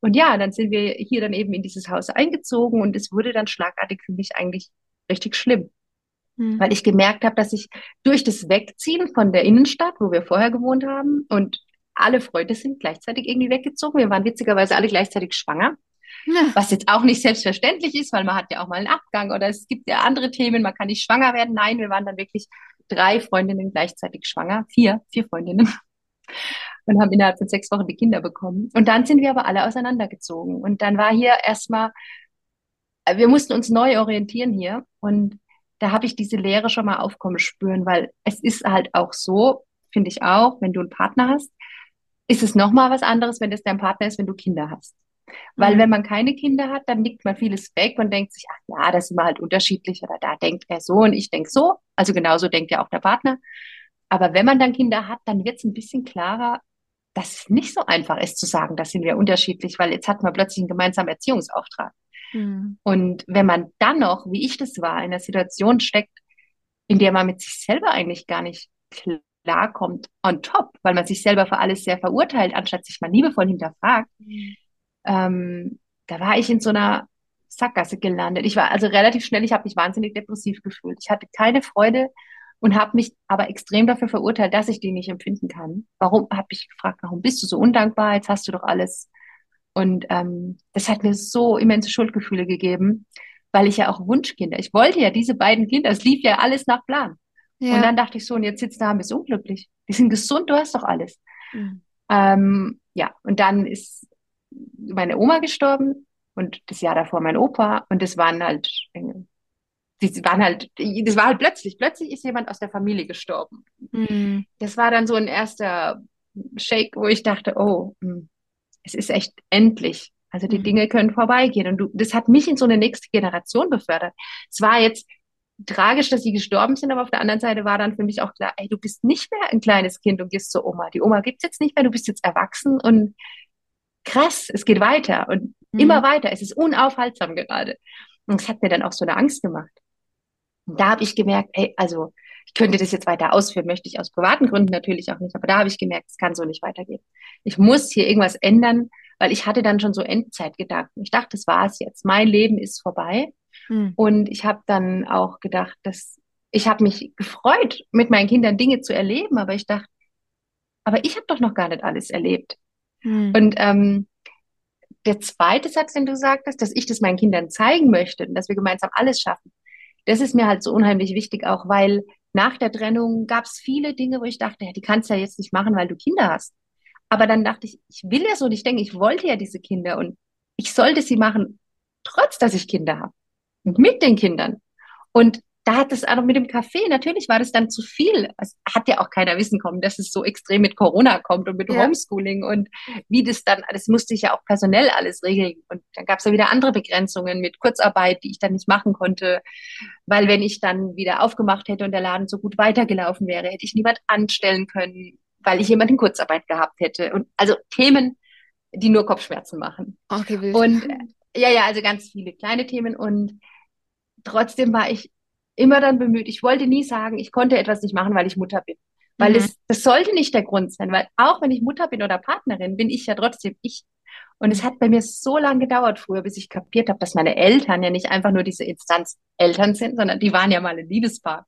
Und ja, dann sind wir hier dann eben in dieses Haus eingezogen und es wurde dann schlagartig für mich eigentlich richtig schlimm. Mhm. Weil ich gemerkt habe, dass ich durch das Wegziehen von der Innenstadt, wo wir vorher gewohnt haben, und alle Freunde sind gleichzeitig irgendwie weggezogen. Wir waren witzigerweise alle gleichzeitig schwanger. Ja. Was jetzt auch nicht selbstverständlich ist, weil man hat ja auch mal einen Abgang oder es gibt ja andere Themen, man kann nicht schwanger werden. Nein, wir waren dann wirklich drei Freundinnen gleichzeitig schwanger, vier, vier Freundinnen und haben innerhalb von sechs Wochen die Kinder bekommen. Und dann sind wir aber alle auseinandergezogen. Und dann war hier erstmal, äh, wir mussten uns neu orientieren hier. Und da habe ich diese Lehre schon mal aufkommen spüren, weil es ist halt auch so, finde ich auch, wenn du einen Partner hast, ist es nochmal was anderes, wenn das dein Partner ist, wenn du Kinder hast. Weil mhm. wenn man keine Kinder hat, dann nickt man vieles weg und denkt sich, ach ja, das sind wir halt unterschiedlich oder da denkt er so und ich denke so. Also genauso denkt ja auch der Partner. Aber wenn man dann Kinder hat, dann wird es ein bisschen klarer, dass es nicht so einfach ist zu sagen, das sind wir unterschiedlich, weil jetzt hat man plötzlich einen gemeinsamen Erziehungsauftrag. Mhm. Und wenn man dann noch, wie ich das war, in einer Situation steckt, in der man mit sich selber eigentlich gar nicht klarkommt, on top, weil man sich selber für alles sehr verurteilt, anstatt sich mal liebevoll hinterfragt, ähm, da war ich in so einer Sackgasse gelandet. Ich war also relativ schnell, ich habe mich wahnsinnig depressiv gefühlt. Ich hatte keine Freude und habe mich aber extrem dafür verurteilt, dass ich die nicht empfinden kann. Warum, habe ich gefragt, warum bist du so undankbar? Jetzt hast du doch alles. Und ähm, das hat mir so immense Schuldgefühle gegeben, weil ich ja auch Wunschkinder, ich wollte ja diese beiden Kinder, es lief ja alles nach Plan. Ja. Und dann dachte ich so, und jetzt sitzt da, bist unglücklich. Die sind gesund, du hast doch alles. Mhm. Ähm, ja, und dann ist meine Oma gestorben und das Jahr davor mein Opa und das waren halt, die waren halt, das war halt plötzlich, plötzlich ist jemand aus der Familie gestorben. Mhm. Das war dann so ein erster Shake, wo ich dachte, oh, hm, es ist echt endlich. Also die mhm. Dinge können vorbeigehen. Und du, das hat mich in so eine nächste Generation befördert. Es war jetzt tragisch, dass sie gestorben sind, aber auf der anderen Seite war dann für mich auch klar, ey, du bist nicht mehr ein kleines Kind und gehst zur Oma. Die Oma gibt's jetzt nicht mehr, du bist jetzt erwachsen und krass, es geht weiter und mhm. immer weiter. Es ist unaufhaltsam gerade. Und das hat mir dann auch so eine Angst gemacht. Und da habe ich gemerkt, ey, also ich könnte das jetzt weiter ausführen, möchte ich aus privaten Gründen natürlich auch nicht, aber da habe ich gemerkt, es kann so nicht weitergehen. Ich muss hier irgendwas ändern, weil ich hatte dann schon so Endzeitgedanken. Ich dachte, das war es jetzt. Mein Leben ist vorbei. Hm. Und ich habe dann auch gedacht, dass ich habe mich gefreut, mit meinen Kindern Dinge zu erleben, aber ich dachte, aber ich habe doch noch gar nicht alles erlebt. Hm. Und ähm, der zweite Satz, den du sagtest, dass ich das meinen Kindern zeigen möchte und dass wir gemeinsam alles schaffen, das ist mir halt so unheimlich wichtig auch, weil nach der Trennung gab es viele Dinge, wo ich dachte, ja, die kannst du ja jetzt nicht machen, weil du Kinder hast. Aber dann dachte ich, ich will ja so, und ich denke, ich wollte ja diese Kinder und ich sollte sie machen, trotz dass ich Kinder habe. Und mit den Kindern. Und da hat es auch noch mit dem Kaffee, natürlich war das dann zu viel. Es hat ja auch keiner wissen kommen, dass es so extrem mit Corona kommt und mit ja. Homeschooling und wie das dann, das musste ich ja auch personell alles regeln. Und dann gab es ja wieder andere Begrenzungen mit Kurzarbeit, die ich dann nicht machen konnte, weil wenn ich dann wieder aufgemacht hätte und der Laden so gut weitergelaufen wäre, hätte ich niemand anstellen können, weil ich jemand in Kurzarbeit gehabt hätte. Und also Themen, die nur Kopfschmerzen machen. Okay. Und ja, ja, also ganz viele kleine Themen und trotzdem war ich immer dann bemüht. Ich wollte nie sagen, ich konnte etwas nicht machen, weil ich Mutter bin. Weil mhm. es, das sollte nicht der Grund sein, weil auch wenn ich Mutter bin oder Partnerin, bin ich ja trotzdem ich. Und es hat bei mir so lange gedauert früher, bis ich kapiert habe, dass meine Eltern ja nicht einfach nur diese Instanz Eltern sind, sondern die waren ja mal ein Liebespaar.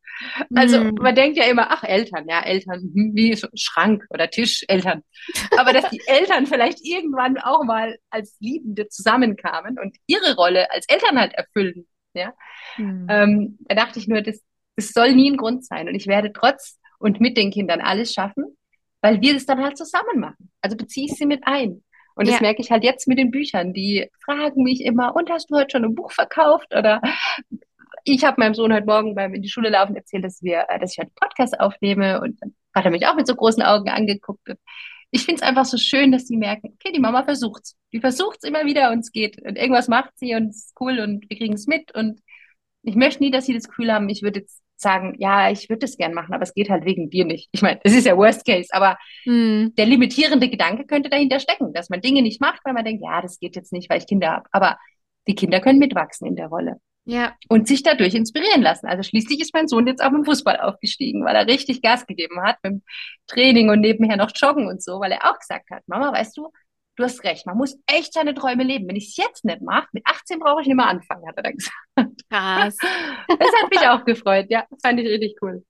Also mhm. man denkt ja immer, ach Eltern, ja Eltern, hm, wie Schrank oder Tisch, Eltern. Aber dass die Eltern vielleicht irgendwann auch mal als Liebende zusammenkamen und ihre Rolle als Eltern halt erfüllen ja. Mhm. Ähm, da dachte ich nur, das, das soll nie ein Grund sein. Und ich werde trotz und mit den Kindern alles schaffen, weil wir das dann halt zusammen machen. Also beziehe ich sie mit ein. Und ja. das merke ich halt jetzt mit den Büchern. Die fragen mich immer, und hast du heute schon ein Buch verkauft? Oder ich habe meinem Sohn heute Morgen beim in die Schule laufen erzählt, dass wir, äh, dass ich einen Podcast aufnehme und dann hat er mich auch mit so großen Augen angeguckt. Ich finde es einfach so schön, dass sie merken, okay, die Mama versucht's. Die versucht's immer wieder und es geht. Und irgendwas macht sie und es ist cool und wir kriegen es mit. Und ich möchte nie, dass sie das Gefühl haben, ich würde jetzt sagen, ja, ich würde das gern machen, aber es geht halt wegen dir nicht. Ich meine, das ist ja Worst Case, aber mm. der limitierende Gedanke könnte dahinter stecken, dass man Dinge nicht macht, weil man denkt, ja, das geht jetzt nicht, weil ich Kinder habe. Aber die Kinder können mitwachsen in der Rolle. Ja. Und sich dadurch inspirieren lassen. Also schließlich ist mein Sohn jetzt auch im Fußball aufgestiegen, weil er richtig Gas gegeben hat mit dem Training und nebenher noch Joggen und so, weil er auch gesagt hat, Mama, weißt du, du hast recht, man muss echt seine Träume leben. Wenn ich es jetzt nicht mache, mit 18 brauche ich nicht mehr anfangen, hat er dann gesagt. Krass. *laughs* Das hat mich auch gefreut, ja, das fand ich richtig cool.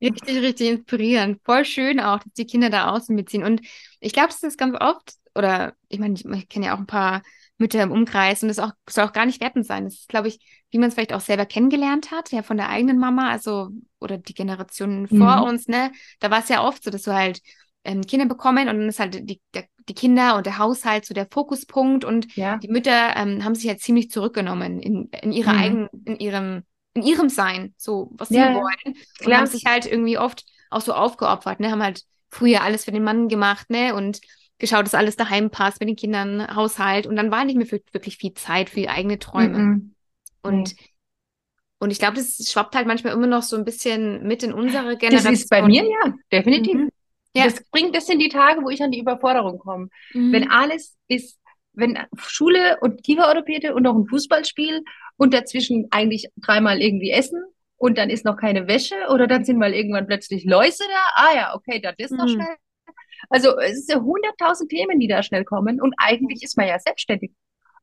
Richtig, richtig inspirierend. Voll schön auch, dass die Kinder da außen mitziehen. Und ich glaube, das ist ganz oft, oder ich meine, ich, ich kenne ja auch ein paar Mütter im Umkreis und das auch, soll auch gar nicht wertend sein. Das ist, glaube ich, wie man es vielleicht auch selber kennengelernt hat, ja, von der eigenen Mama, also, oder die Generationen mhm. vor uns, ne? Da war es ja oft so, dass du halt ähm, Kinder bekommen und dann ist halt die, der, die Kinder und der Haushalt so der Fokuspunkt und ja. die Mütter ähm, haben sich halt ziemlich zurückgenommen in, in ihrer mhm. eigenen, in ihrem, in ihrem Sein, so was sie ja, wollen. Klar. Und haben sich halt irgendwie oft auch so aufgeopfert, ne? Haben halt früher alles für den Mann gemacht, ne? Und geschaut, dass alles daheim passt mit den Kindern, Haushalt. Und dann war nicht mehr wirklich viel Zeit für die eigenen Träume. -mm. Und, und ich glaube, das schwappt halt manchmal immer noch so ein bisschen mit in unsere Generation. Das ist bei mir, ja, definitiv. Mhm. Ja. Das bringt, das sind die Tage, wo ich an die Überforderung komme. Mhm. Wenn alles ist, wenn Schule und Kieferorthopäde und noch ein Fußballspiel und dazwischen eigentlich dreimal irgendwie essen und dann ist noch keine Wäsche oder dann sind mal irgendwann plötzlich Läuse da. Ah ja, okay, das ist noch mhm. schnell also es sind ja hunderttausend Themen, die da schnell kommen und eigentlich ist man ja selbstständig.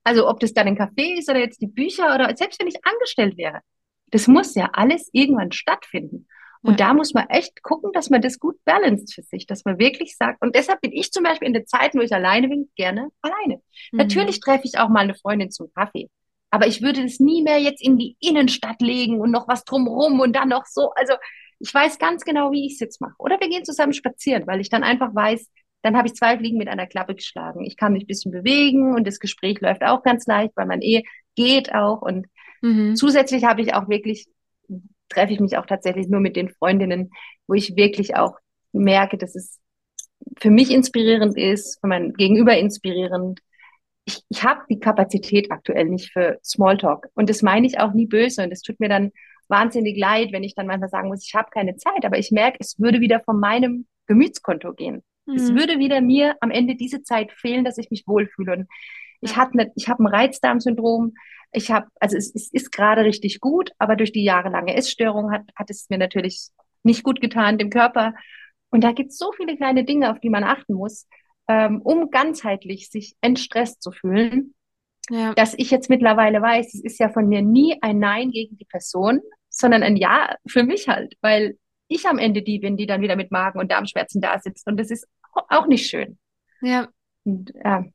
Also ob das dann ein Café ist oder jetzt die Bücher oder selbst wenn ich angestellt wäre. Das muss ja alles irgendwann stattfinden. Und ja. da muss man echt gucken, dass man das gut balanced für sich, dass man wirklich sagt, und deshalb bin ich zum Beispiel in der Zeit, wo ich alleine bin, gerne alleine. Mhm. Natürlich treffe ich auch mal eine Freundin zum Kaffee. Aber ich würde das nie mehr jetzt in die Innenstadt legen und noch was drumrum und dann noch so. Also ich weiß ganz genau, wie ich es jetzt mache. Oder wir gehen zusammen spazieren, weil ich dann einfach weiß, dann habe ich zwei Fliegen mit einer Klappe geschlagen. Ich kann mich ein bisschen bewegen und das Gespräch läuft auch ganz leicht, weil man eh geht auch. Und mhm. zusätzlich habe ich auch wirklich, treffe ich mich auch tatsächlich nur mit den Freundinnen, wo ich wirklich auch merke, dass es für mich inspirierend ist, für mein Gegenüber inspirierend. Ich, ich habe die Kapazität aktuell nicht für Smalltalk. Und das meine ich auch nie böse. Und das tut mir dann wahnsinnig leid, wenn ich dann manchmal sagen muss, ich habe keine Zeit, aber ich merke, es würde wieder von meinem Gemütskonto gehen. Mhm. Es würde wieder mir am Ende diese Zeit fehlen, dass ich mich wohlfühle. Und ich habe ne, ich hab ein Reizdarmsyndrom. Ich habe, also es, es ist gerade richtig gut, aber durch die jahrelange Essstörung hat, hat es mir natürlich nicht gut getan, dem Körper. Und da gibt es so viele kleine Dinge, auf die man achten muss, ähm, um ganzheitlich sich entstresst zu fühlen, ja. dass ich jetzt mittlerweile weiß, es ist ja von mir nie ein Nein gegen die Person, sondern ein Ja für mich halt, weil ich am Ende die bin, die dann wieder mit Magen- und Darmschmerzen da sitzt. Und das ist auch nicht schön. Ja. Und, ja.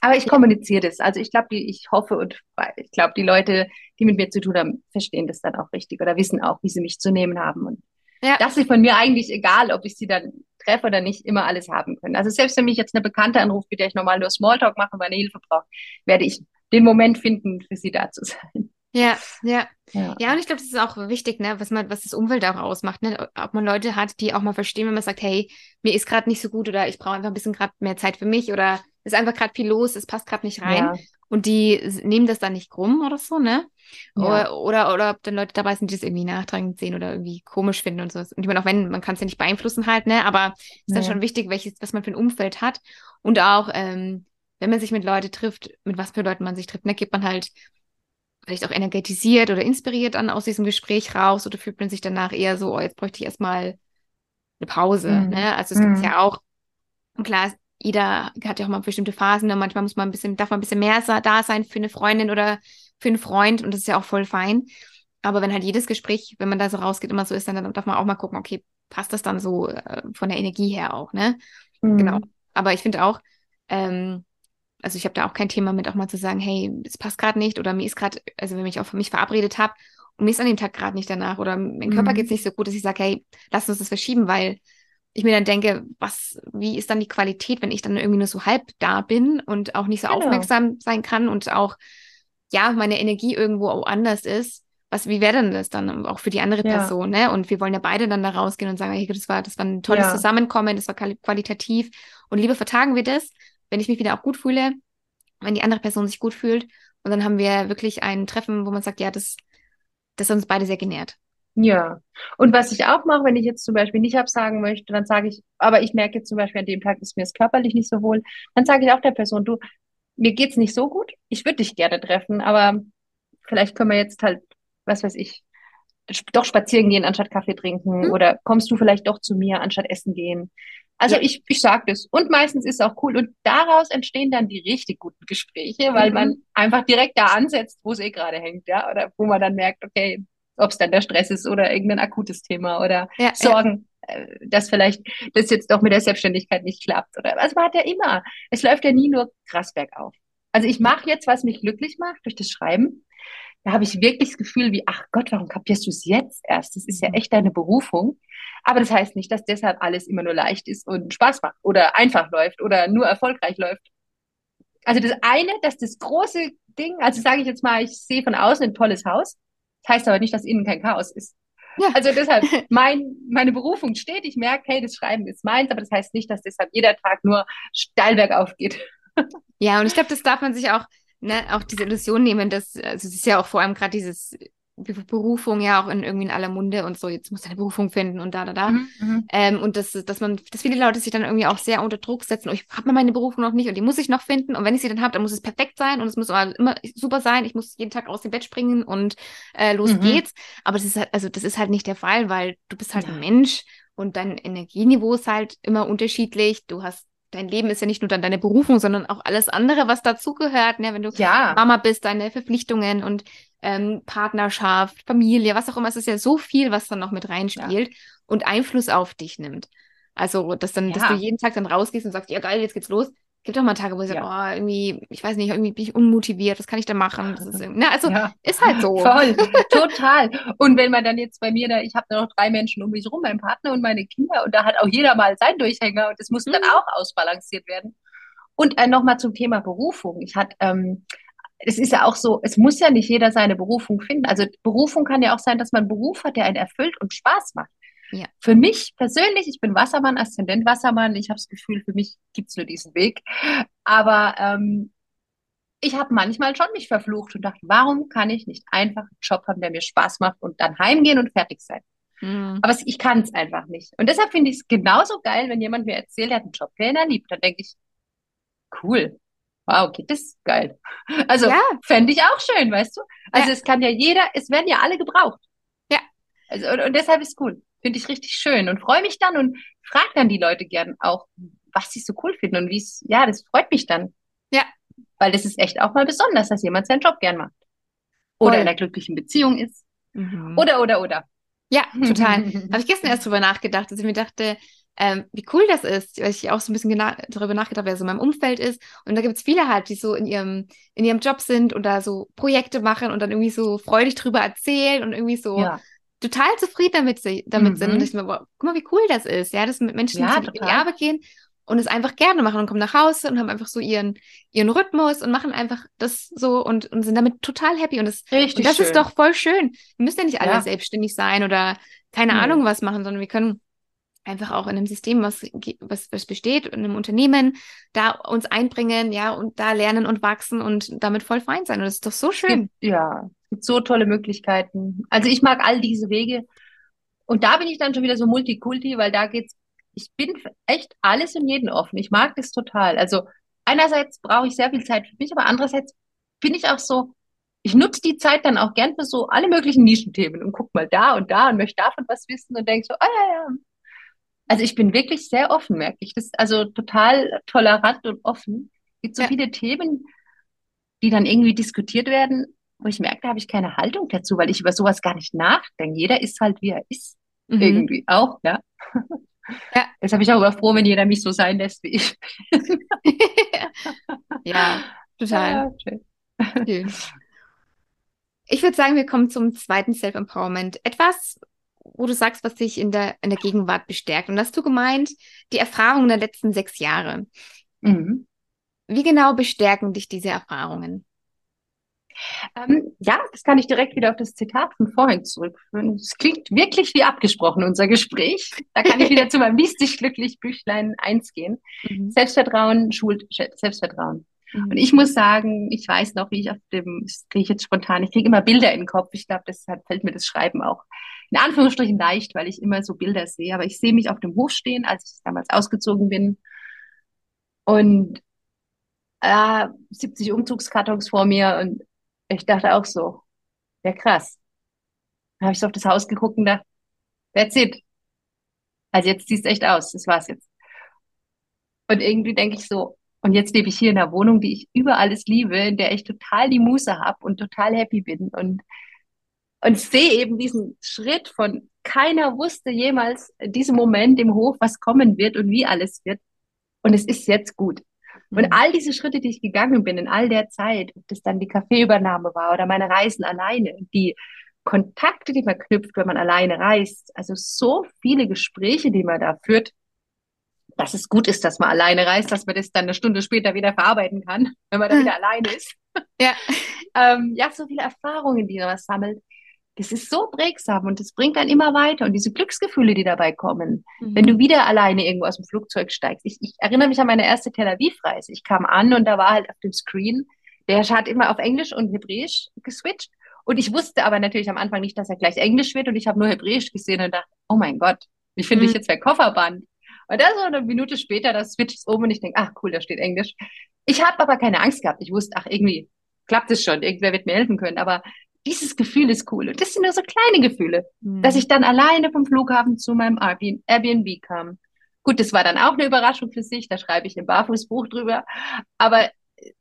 Aber ich kommuniziere das. Also ich glaube, ich hoffe und ich glaube, die Leute, die mit mir zu tun haben, verstehen das dann auch richtig oder wissen auch, wie sie mich zu nehmen haben. Und ja. das ist von mir eigentlich egal, ob ich sie dann treffe oder nicht, immer alles haben können. Also selbst wenn mich jetzt eine Bekannte anruft, mit der ich normal nur Smalltalk mache und meine Hilfe brauche, werde ich den Moment finden, für sie da zu sein. Ja, ja. Ja, ja und ich glaube, das ist auch wichtig, ne, was man, was das Umfeld auch ausmacht, ne? Ob man Leute hat, die auch mal verstehen, wenn man sagt, hey, mir ist gerade nicht so gut oder ich brauche einfach ein bisschen gerade mehr Zeit für mich oder ist einfach gerade viel los, es passt gerade nicht rein. Ja. Und die nehmen das dann nicht krumm oder so, ne? Ja. Oder, oder, oder ob dann Leute dabei sind, die das irgendwie nachtragend sehen oder irgendwie komisch finden und so. Und ich meine, auch wenn, man kann es ja nicht beeinflussen halt, ne? Aber ist dann schon wichtig, welches, was man für ein Umfeld hat. Und auch, ähm, wenn man sich mit Leuten trifft, mit was für Leuten man sich trifft, ne, gibt man halt vielleicht auch energetisiert oder inspiriert dann aus diesem Gespräch raus oder fühlt man sich danach eher so, oh, jetzt bräuchte ich erstmal eine Pause. Mhm. Ne? Also es mhm. gibt ja auch, klar, jeder hat ja auch mal bestimmte Phasen, ne? manchmal muss man ein bisschen, darf man ein bisschen mehr da sein für eine Freundin oder für einen Freund und das ist ja auch voll fein. Aber wenn halt jedes Gespräch, wenn man da so rausgeht, immer so ist, dann darf man auch mal gucken, okay, passt das dann so äh, von der Energie her auch, ne? Mhm. Genau. Aber ich finde auch, ähm, also ich habe da auch kein Thema mit, auch mal zu sagen, hey, es passt gerade nicht oder mir ist gerade, also wenn ich auch für mich verabredet habe und mir ist an dem Tag gerade nicht danach oder mein mhm. Körper geht es nicht so gut, dass ich sage, hey, lass uns das verschieben, weil ich mir dann denke, was, wie ist dann die Qualität, wenn ich dann irgendwie nur so halb da bin und auch nicht so genau. aufmerksam sein kann und auch, ja, meine Energie irgendwo anders ist. Was, wie wäre denn das dann auch für die andere ja. Person, ne? Und wir wollen ja beide dann da rausgehen und sagen, hey, das war, das war ein tolles ja. Zusammenkommen, das war qualitativ und lieber vertagen wir das, wenn ich mich wieder auch gut fühle, wenn die andere Person sich gut fühlt. Und dann haben wir wirklich ein Treffen, wo man sagt, ja, das, das hat uns beide sehr genährt. Ja. Und was ich auch mache, wenn ich jetzt zum Beispiel nicht absagen möchte, dann sage ich, aber ich merke jetzt zum Beispiel an dem Tag ist mir es körperlich nicht so wohl, dann sage ich auch der Person, du, mir geht's nicht so gut, ich würde dich gerne treffen, aber vielleicht können wir jetzt halt, was weiß ich, doch spazieren gehen anstatt Kaffee trinken hm. oder kommst du vielleicht doch zu mir anstatt essen gehen. Also ja. ich, ich sage das. Und meistens ist es auch cool. Und daraus entstehen dann die richtig guten Gespräche, weil mhm. man einfach direkt da ansetzt, wo es eh gerade hängt, ja. Oder wo man dann merkt, okay, ob es dann der Stress ist oder irgendein akutes Thema oder ja, Sorgen, ja. Äh, dass vielleicht das jetzt doch mit der Selbstständigkeit nicht klappt. Oder also man hat ja immer, es läuft ja nie nur krass bergauf. Also ich mache jetzt, was mich glücklich macht durch das Schreiben. Da habe ich wirklich das Gefühl wie, ach Gott, warum kapierst du es jetzt erst? Das ist ja mhm. echt deine Berufung. Aber das heißt nicht, dass deshalb alles immer nur leicht ist und Spaß macht oder einfach läuft oder nur erfolgreich läuft. Also das eine, dass das große Ding, also sage ich jetzt mal, ich sehe von außen ein tolles Haus, das heißt aber nicht, dass innen kein Chaos ist. Ja. Also deshalb, *laughs* mein, meine Berufung steht, ich merke, hey, das Schreiben ist meins, aber das heißt nicht, dass deshalb jeder Tag nur steil bergauf geht. Ja, und ich glaube, das darf man sich auch, ne, auch diese Illusion nehmen, dass, also es ist ja auch vor allem gerade dieses Berufung ja auch in irgendwie in aller Munde und so, jetzt muss deine Berufung finden und da, da, da. Mhm, mhm, ähm, und das, dass man, dass viele Leute sich dann irgendwie auch sehr unter Druck setzen, oh, ich habe meine Berufung noch nicht und die muss ich noch finden und wenn ich sie dann habe, dann muss es perfekt sein und es muss immer super sein, ich muss jeden Tag aus dem Bett springen und äh, los mhm. geht's. Aber das ist halt, also das ist halt nicht der Fall, weil du bist halt ja. ein Mensch und dein Energieniveau ist halt immer unterschiedlich. Du hast dein Leben ist ja nicht nur dann deine Berufung, sondern auch alles andere, was dazugehört. Ne? Wenn du ja. Mama bist, deine Verpflichtungen und ähm, Partnerschaft, Familie, was auch immer. Es ist ja so viel, was dann noch mit reinspielt ja. und Einfluss auf dich nimmt. Also, dass dann, ja. dass du jeden Tag dann rausgehst und sagst, ja geil, jetzt geht's los. Gibt auch mal Tage, wo ich ja. sage, oh, irgendwie, ich weiß nicht, irgendwie bin ich unmotiviert, was kann ich da machen? Das ist, na, also ja. ist halt so. Voll, *laughs* total. Und wenn man dann jetzt bei mir da, ich habe da noch drei Menschen um mich rum, mein Partner und meine Kinder, und da hat auch jeder mal seinen Durchhänger und das muss mhm. dann auch ausbalanciert werden. Und äh, nochmal zum Thema Berufung. Ich hatte, ähm, es ist ja auch so, es muss ja nicht jeder seine Berufung finden. Also Berufung kann ja auch sein, dass man einen Beruf hat, der einen erfüllt und Spaß macht. Ja. Für mich persönlich, ich bin Wassermann, Aszendent Wassermann, ich habe das Gefühl, für mich gibt's nur diesen Weg. Aber ähm, ich habe manchmal schon mich verflucht und dachte, warum kann ich nicht einfach einen Job haben, der mir Spaß macht und dann heimgehen und fertig sein? Mhm. Aber ich kann es einfach nicht. Und deshalb finde ich es genauso geil, wenn jemand mir erzählt, er hat einen Job, den er liebt. Dann denke ich, cool. wow, okay, das ist geil. Also ja. fände ich auch schön, weißt du? Also ja. es kann ja jeder, es werden ja alle gebraucht. Ja. Also, und, und deshalb ist cool. Finde ich richtig schön und freue mich dann und frage dann die Leute gern auch, was sie so cool finden und wie es, ja, das freut mich dann. Ja. Weil das ist echt auch mal besonders, dass jemand seinen Job gern macht. Oder Voll. in einer glücklichen Beziehung ist. Mhm. Oder, oder, oder. Ja, total. *laughs* Habe ich gestern erst drüber nachgedacht, dass ich mir dachte, ähm, wie cool das ist, weil ich auch so ein bisschen darüber nachgedacht habe, wer so in meinem Umfeld ist. Und da gibt es viele halt, die so in ihrem, in ihrem Job sind und da so Projekte machen und dann irgendwie so freudig drüber erzählen und irgendwie so ja. Total zufrieden damit, damit mhm. sind. Und mhm. ich mir, guck mal, wie cool das ist, ja, dass mit Menschen ja, die in die Arbeit gehen und es einfach gerne machen und kommen nach Hause und haben einfach so ihren, ihren Rhythmus und machen einfach das so und, und sind damit total happy. Und das, Richtig und das schön. ist doch voll schön. Wir müssen ja nicht alle ja. selbstständig sein oder keine mhm. Ahnung was machen, sondern wir können einfach auch in einem System, was, was, was besteht, in einem Unternehmen, da uns einbringen, ja, und da lernen und wachsen und damit voll fein sein. Und das ist doch so schön. Ja, gibt so tolle Möglichkeiten. Also ich mag all diese Wege. Und da bin ich dann schon wieder so Multikulti, weil da geht's, ich bin echt alles und jeden offen. Ich mag das total. Also einerseits brauche ich sehr viel Zeit für mich, aber andererseits bin ich auch so, ich nutze die Zeit dann auch gern für so alle möglichen Nischenthemen und guck mal da und da und möchte davon was wissen und denke so, ah ja, ja, also ich bin wirklich sehr offen, merke ich. Das ist also total tolerant und offen. Es gibt so ja. viele Themen, die dann irgendwie diskutiert werden, wo ich merke, da habe ich keine Haltung dazu, weil ich über sowas gar nicht nachdenke. Jeder ist halt, wie er ist. Mhm. Irgendwie auch, ja. Ja. *laughs* Jetzt habe ich auch immer froh, wenn jeder mich so sein lässt, wie ich *laughs* ja, total. Ja, schön. Ich würde sagen, wir kommen zum zweiten Self-Empowerment. Etwas, wo du sagst, was dich in der, in der Gegenwart bestärkt. Und hast du gemeint, die Erfahrungen der letzten sechs Jahre. Mhm. Wie genau bestärken dich diese Erfahrungen? Ähm, ja, das kann ich direkt wieder auf das Zitat von vorhin zurückführen. Es klingt wirklich wie abgesprochen, unser Gespräch. Da kann ich wieder zu meinem Lies dich glücklich Büchlein 1 gehen. Mhm. Selbstvertrauen schult Selbstvertrauen. Mhm. Und ich muss sagen, ich weiß noch, wie ich auf dem, das kriege ich jetzt spontan, ich kriege immer Bilder in den Kopf. Ich glaube, deshalb fällt mir das Schreiben auch in Anführungsstrichen leicht, weil ich immer so Bilder sehe. Aber ich sehe mich auf dem Hof stehen, als ich damals ausgezogen bin. Und äh, 70 Umzugskartons vor mir und ich dachte auch so, ja krass. Dann habe ich so auf das Haus geguckt und dachte, that's it. Also jetzt siehst echt aus, das war's jetzt. Und irgendwie denke ich so, und jetzt lebe ich hier in einer Wohnung, die ich über alles liebe, in der ich total die Muße habe und total happy bin. Und, und sehe eben diesen Schritt von keiner wusste jemals in diesem Moment im Hof, was kommen wird und wie alles wird. Und es ist jetzt gut. Und mhm. all diese Schritte, die ich gegangen bin in all der Zeit, ob das dann die Kaffeeübernahme war oder meine Reisen alleine, die Kontakte, die man knüpft, wenn man alleine reist, also so viele Gespräche, die man da führt, dass es gut ist, dass man alleine reist, dass man das dann eine Stunde später wieder verarbeiten kann, wenn man dann wieder alleine ist. Ja. *laughs* ähm, ja, so viele Erfahrungen, die man sammelt. Das ist so prägsam und das bringt dann immer weiter. Und diese Glücksgefühle, die dabei kommen, mhm. wenn du wieder alleine irgendwo aus dem Flugzeug steigst. Ich, ich erinnere mich an meine erste Tel Aviv-Reise. Ich kam an und da war halt auf dem Screen, der hat immer auf Englisch und Hebräisch geswitcht. Und ich wusste aber natürlich am Anfang nicht, dass er gleich Englisch wird und ich habe nur Hebräisch gesehen und dachte, oh mein Gott, wie finde mhm. ich jetzt mein Kofferband? Und dann so eine Minute später, das switcht es um und ich denke, ach cool, da steht Englisch. Ich habe aber keine Angst gehabt. Ich wusste, ach irgendwie klappt es schon, irgendwer wird mir helfen können. Aber dieses Gefühl ist cool. Und das sind nur so kleine Gefühle, mhm. dass ich dann alleine vom Flughafen zu meinem Airbnb kam. Gut, das war dann auch eine Überraschung für sich. Da schreibe ich ein Barfußbuch drüber. Aber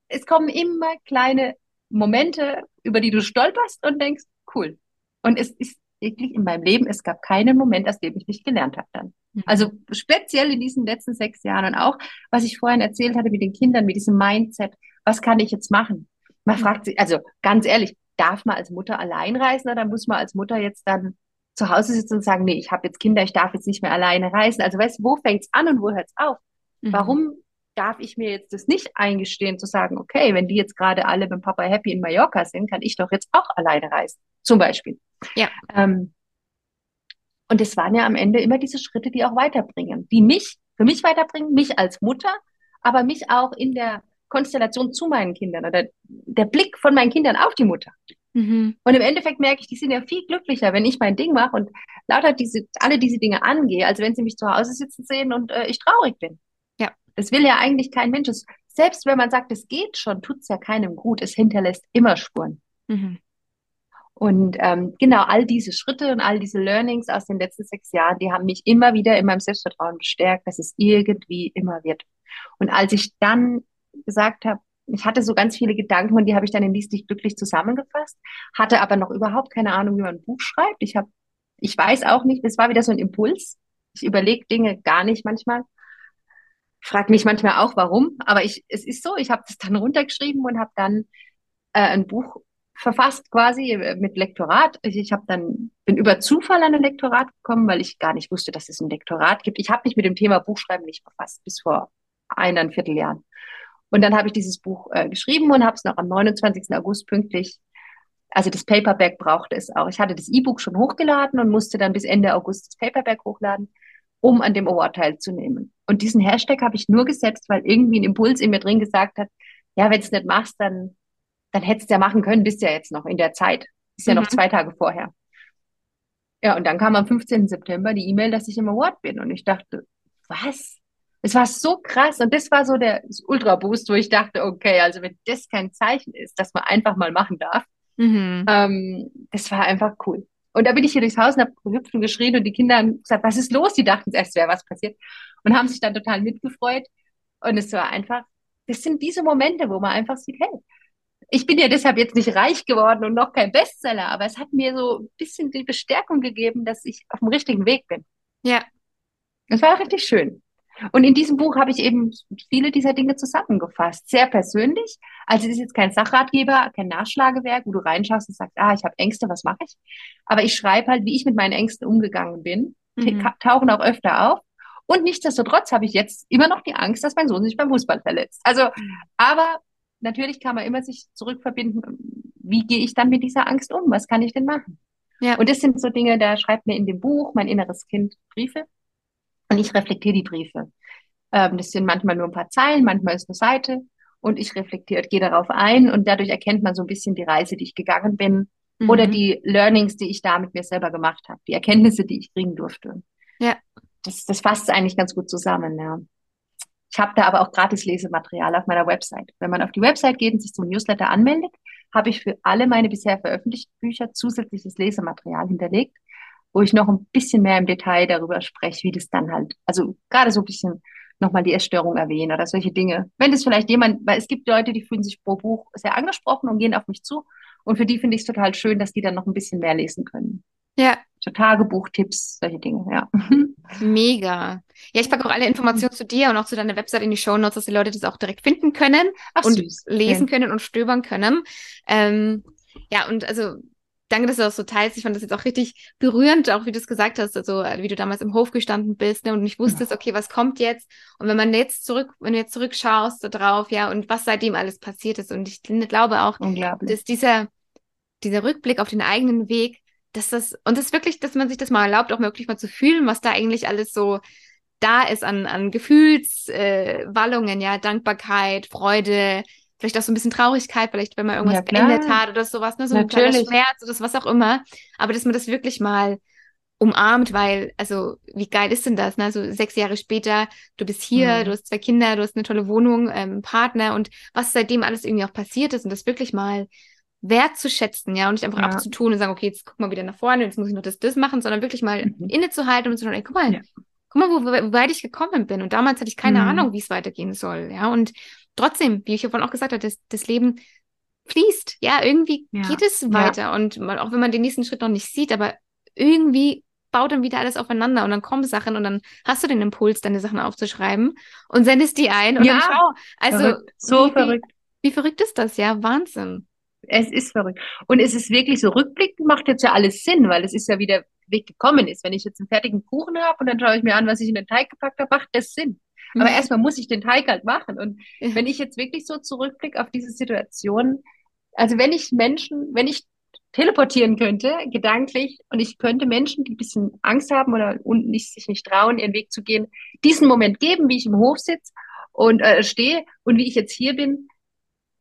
es kommen immer kleine Momente, über die du stolperst und denkst, cool. Und es ist wirklich in meinem Leben, es gab keinen Moment, aus dem ich nicht gelernt habe dann. Mhm. Also speziell in diesen letzten sechs Jahren und auch, was ich vorhin erzählt hatte mit den Kindern, mit diesem Mindset, was kann ich jetzt machen? Man mhm. fragt sich, also ganz ehrlich, darf man als Mutter allein reisen oder muss man als Mutter jetzt dann zu Hause sitzen und sagen, nee, ich habe jetzt Kinder, ich darf jetzt nicht mehr alleine reisen. Also weißt du, wo fängt's an und wo hört's auf? Mhm. Warum darf ich mir jetzt das nicht eingestehen, zu sagen, okay, wenn die jetzt gerade alle beim Papa Happy in Mallorca sind, kann ich doch jetzt auch alleine reisen, zum Beispiel. Ja. Ähm, und es waren ja am Ende immer diese Schritte, die auch weiterbringen, die mich, für mich weiterbringen, mich als Mutter, aber mich auch in der Konstellation zu meinen Kindern oder der Blick von meinen Kindern auf die Mutter. Mhm. Und im Endeffekt merke ich, die sind ja viel glücklicher, wenn ich mein Ding mache und lauter diese, alle diese Dinge angehe, als wenn sie mich zu Hause sitzen sehen und äh, ich traurig bin. Ja. Das will ja eigentlich kein Mensch. Selbst wenn man sagt, es geht schon, tut es ja keinem gut. Es hinterlässt immer Spuren. Mhm. Und ähm, genau all diese Schritte und all diese Learnings aus den letzten sechs Jahren, die haben mich immer wieder in meinem Selbstvertrauen bestärkt, dass es irgendwie immer wird. Und als ich dann gesagt habe, ich hatte so ganz viele Gedanken und die habe ich dann in Lies dich glücklich zusammengefasst, hatte aber noch überhaupt keine Ahnung, wie man ein Buch schreibt. Ich habe, ich weiß auch nicht, es war wieder so ein Impuls. Ich überlege Dinge gar nicht manchmal. Frage mich manchmal auch, warum, aber ich, es ist so, ich habe das dann runtergeschrieben und habe dann äh, ein Buch verfasst quasi äh, mit Lektorat. Ich, ich habe dann bin über Zufall an ein Lektorat gekommen, weil ich gar nicht wusste, dass es ein Lektorat gibt. Ich habe mich mit dem Thema Buchschreiben nicht befasst bis vor eineinviertel Jahren. Und dann habe ich dieses Buch äh, geschrieben und habe es noch am 29. August pünktlich, also das Paperback brauchte es auch. Ich hatte das E-Book schon hochgeladen und musste dann bis Ende August das Paperback hochladen, um an dem Award teilzunehmen. Und diesen Hashtag habe ich nur gesetzt, weil irgendwie ein Impuls in mir drin gesagt hat, ja, wenn du es nicht machst, dann, dann hättest du ja machen können, bist ja jetzt noch in der Zeit. Ist ja mhm. noch zwei Tage vorher. Ja, und dann kam am 15. September die E-Mail, dass ich im Award bin. Und ich dachte, was? Es war so krass und das war so der Ultra-Boost, wo ich dachte, okay, also wenn das kein Zeichen ist, dass man einfach mal machen darf, mhm. ähm, das war einfach cool. Und da bin ich hier durchs Haus und habe gehüpft und geschrien und die Kinder haben gesagt, was ist los? Die dachten erst, wäre was passiert und haben sich dann total mitgefreut. Und es war einfach, das sind diese Momente, wo man einfach sieht, hey, ich bin ja deshalb jetzt nicht reich geworden und noch kein Bestseller, aber es hat mir so ein bisschen die Bestärkung gegeben, dass ich auf dem richtigen Weg bin. Ja. Das war richtig schön. Und in diesem Buch habe ich eben viele dieser Dinge zusammengefasst. Sehr persönlich. Also es ist jetzt kein Sachratgeber, kein Nachschlagewerk, wo du reinschaust und sagst, ah, ich habe Ängste, was mache ich? Aber ich schreibe halt, wie ich mit meinen Ängsten umgegangen bin. Mhm. Tauchen auch öfter auf. Und nichtsdestotrotz habe ich jetzt immer noch die Angst, dass mein Sohn sich beim Fußball verletzt. Also, aber natürlich kann man immer sich zurückverbinden. Wie gehe ich dann mit dieser Angst um? Was kann ich denn machen? Ja. Und das sind so Dinge, da schreibt mir in dem Buch mein inneres Kind Briefe. Und ich reflektiere die Briefe. Ähm, das sind manchmal nur ein paar Zeilen, manchmal ist eine Seite. Und ich reflektiere, gehe darauf ein und dadurch erkennt man so ein bisschen die Reise, die ich gegangen bin mhm. oder die Learnings, die ich da mit mir selber gemacht habe, die Erkenntnisse, die ich kriegen durfte. Ja. Das, das fasst eigentlich ganz gut zusammen, ja. Ich habe da aber auch gratis Lesematerial auf meiner Website. Wenn man auf die Website geht und sich zum Newsletter anmeldet, habe ich für alle meine bisher veröffentlichten Bücher zusätzliches Lesematerial hinterlegt wo ich noch ein bisschen mehr im Detail darüber spreche, wie das dann halt, also gerade so ein bisschen nochmal die Essstörung erwähnen oder solche Dinge. Wenn das vielleicht jemand, weil es gibt Leute, die fühlen sich pro Buch sehr angesprochen und gehen auf mich zu. Und für die finde ich es total schön, dass die dann noch ein bisschen mehr lesen können. Ja. So Tagebuchtipps, solche Dinge, ja. *laughs* Mega. Ja, ich packe auch alle Informationen zu dir und auch zu deiner Website in die Show Notes, dass die Leute das auch direkt finden können Ach, und süß. lesen okay. können und stöbern können. Ähm, ja, und also danke, dass du das so teilst. Ich fand das jetzt auch richtig berührend, auch wie du es gesagt hast, also wie du damals im Hof gestanden bist ne, und nicht wusstest, okay, was kommt jetzt? Und wenn man jetzt zurück, wenn du jetzt zurückschaust drauf, ja, und was seitdem alles passiert ist. Und ich glaube auch, dass dieser, dieser Rückblick auf den eigenen Weg, dass das, und das wirklich, dass man sich das mal erlaubt, auch wirklich mal zu fühlen, was da eigentlich alles so da ist an, an Gefühlswallungen, äh, ja, Dankbarkeit, Freude, vielleicht auch so ein bisschen Traurigkeit, vielleicht wenn man irgendwas ja, beendet hat oder sowas, ne? so ein kleiner Schmerz oder was auch immer. Aber dass man das wirklich mal umarmt, weil, also wie geil ist denn das? Ne? Also sechs Jahre später, du bist hier, mhm. du hast zwei Kinder, du hast eine tolle Wohnung, ähm, Partner und was seitdem alles irgendwie auch passiert ist und das wirklich mal wertzuschätzen, ja, und nicht einfach ja. abzutun und sagen, okay, jetzt guck mal wieder nach vorne, jetzt muss ich noch das, das machen, sondern wirklich mal mhm. innezuhalten und zu sagen, ey, guck mal, ja. guck mal, wo, wo weit ich gekommen bin. Und damals hatte ich keine mhm. Ahnung, wie es weitergehen soll, ja. Und trotzdem, wie ich ja vorhin auch gesagt habe, das, das Leben fließt. Ja, irgendwie ja. geht es weiter. Ja. Und man, auch wenn man den nächsten Schritt noch nicht sieht, aber irgendwie baut dann wieder alles aufeinander und dann kommen Sachen und dann hast du den Impuls, deine Sachen aufzuschreiben und sendest die ein und ja. dann schau. Also verrückt. so wie, verrückt. Wie, wie verrückt ist das? Ja, Wahnsinn. Es ist verrückt. Und es ist wirklich so, rückblickend macht jetzt ja alles Sinn, weil es ist ja wieder Weg gekommen ist. Wenn ich jetzt einen fertigen Kuchen habe und dann schaue ich mir an, was ich in den Teig gepackt habe, macht das Sinn. Aber mhm. erstmal muss ich den Teig halt machen. Und ja. wenn ich jetzt wirklich so zurückblicke auf diese Situation, also wenn ich Menschen, wenn ich teleportieren könnte, gedanklich, und ich könnte Menschen, die ein bisschen Angst haben oder und nicht, sich nicht trauen, ihren Weg zu gehen, diesen Moment geben, wie ich im Hof sitze und äh, stehe und wie ich jetzt hier bin,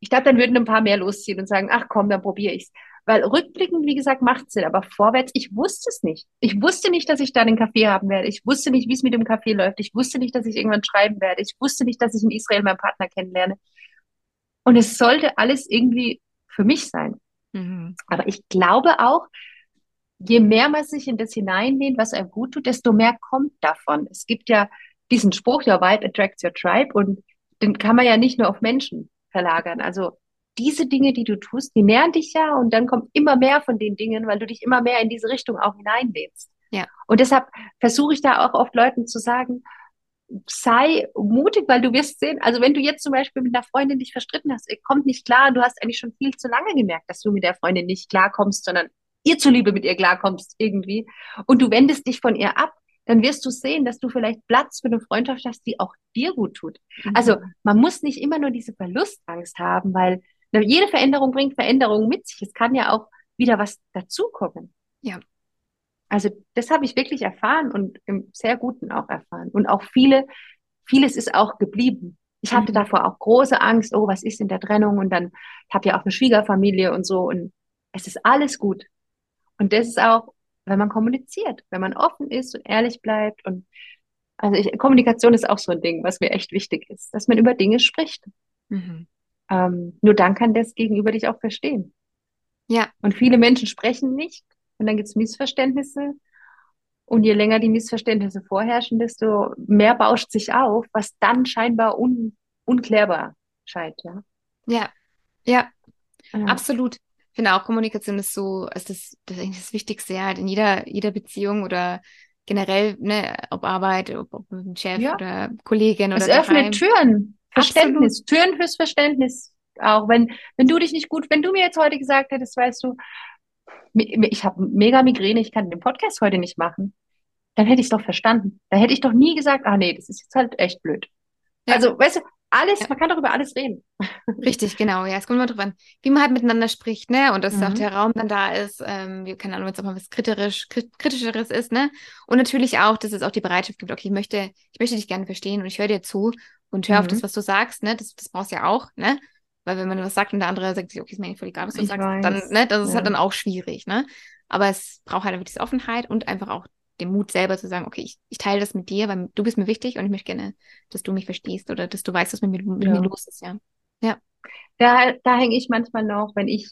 ich glaube, dann würden ein paar mehr losziehen und sagen, ach komm, dann probiere ich's. Weil rückblickend, wie gesagt, macht Sinn, aber vorwärts, ich wusste es nicht. Ich wusste nicht, dass ich da den Kaffee haben werde. Ich wusste nicht, wie es mit dem Kaffee läuft. Ich wusste nicht, dass ich irgendwann schreiben werde. Ich wusste nicht, dass ich in Israel meinen Partner kennenlerne. Und es sollte alles irgendwie für mich sein. Mhm. Aber ich glaube auch, je mehr man sich in das hineinlehnt, was einem gut tut, desto mehr kommt davon. Es gibt ja diesen Spruch, your vibe attracts your tribe und den kann man ja nicht nur auf Menschen verlagern. Also diese Dinge, die du tust, die nähern dich ja und dann kommt immer mehr von den Dingen, weil du dich immer mehr in diese Richtung auch hineinlehnst. Ja. Und deshalb versuche ich da auch oft Leuten zu sagen, sei mutig, weil du wirst sehen, also wenn du jetzt zum Beispiel mit einer Freundin dich verstritten hast, kommt nicht klar, du hast eigentlich schon viel zu lange gemerkt, dass du mit der Freundin nicht klarkommst, sondern ihr zuliebe mit ihr klarkommst irgendwie und du wendest dich von ihr ab, dann wirst du sehen, dass du vielleicht Platz für eine Freundschaft hast, die auch dir gut tut. Mhm. Also man muss nicht immer nur diese Verlustangst haben, weil jede Veränderung bringt Veränderungen mit sich. Es kann ja auch wieder was dazukommen. Ja. Also das habe ich wirklich erfahren und im sehr Guten auch erfahren. Und auch viele, vieles ist auch geblieben. Ich hatte mhm. davor auch große Angst, oh, was ist in der Trennung? Und dann habe ja auch eine Schwiegerfamilie und so. Und es ist alles gut. Und das ist auch, wenn man kommuniziert, wenn man offen ist und ehrlich bleibt. Und also ich, Kommunikation ist auch so ein Ding, was mir echt wichtig ist, dass man über Dinge spricht. Mhm. Ähm, nur dann kann das Gegenüber dich auch verstehen. Ja. Und viele Menschen sprechen nicht und dann gibt es Missverständnisse. Und je länger die Missverständnisse vorherrschen, desto mehr bauscht sich auf, was dann scheinbar un unklärbar scheint. Ja, ja, ja, ja. absolut. Ich finde auch, Kommunikation ist so, ist das, das ist eigentlich das Wichtigste, halt in jeder, jeder Beziehung oder generell, ne, ob Arbeit, ob, ob mit dem Chef ja. oder Kollegin oder Es öffnet Türen. Verständnis, Absolut. Türen fürs Verständnis. Auch wenn, wenn du dich nicht gut, wenn du mir jetzt heute gesagt hättest, weißt du, ich habe mega Migräne, ich kann den Podcast heute nicht machen, dann hätte ich es doch verstanden. Da hätte ich doch nie gesagt, ah nee, das ist jetzt halt echt blöd. Ja. Also, weißt du, alles, ja. man kann doch über alles reden. *laughs* Richtig, genau, ja. Es kommt immer drauf an, wie man halt miteinander spricht, ne? Und dass mhm. auch der Raum dann da ist, ähm, keine Ahnung, wenn es auch mal was kritisch, kritischeres ist, ne? Und natürlich auch, dass es auch die Bereitschaft gibt, okay, ich möchte, ich möchte dich gerne verstehen und ich höre dir zu und hör mhm. auf das, mhm. was du sagst, ne? Das, das brauchst du ja auch, ne? Weil wenn man was sagt und der andere sagt okay, ist mir nicht voll egal, was du ich sagst, weiß. dann, ne, das ja. ist halt dann auch schwierig, ne? Aber es braucht halt einfach diese Offenheit und einfach auch den Mut selber zu sagen, okay, ich, ich teile das mit dir, weil du bist mir wichtig und ich möchte gerne, dass du mich verstehst oder dass du weißt, was mit, mit ja. mir los ist, ja. Ja. Da, da hänge ich manchmal noch, wenn ich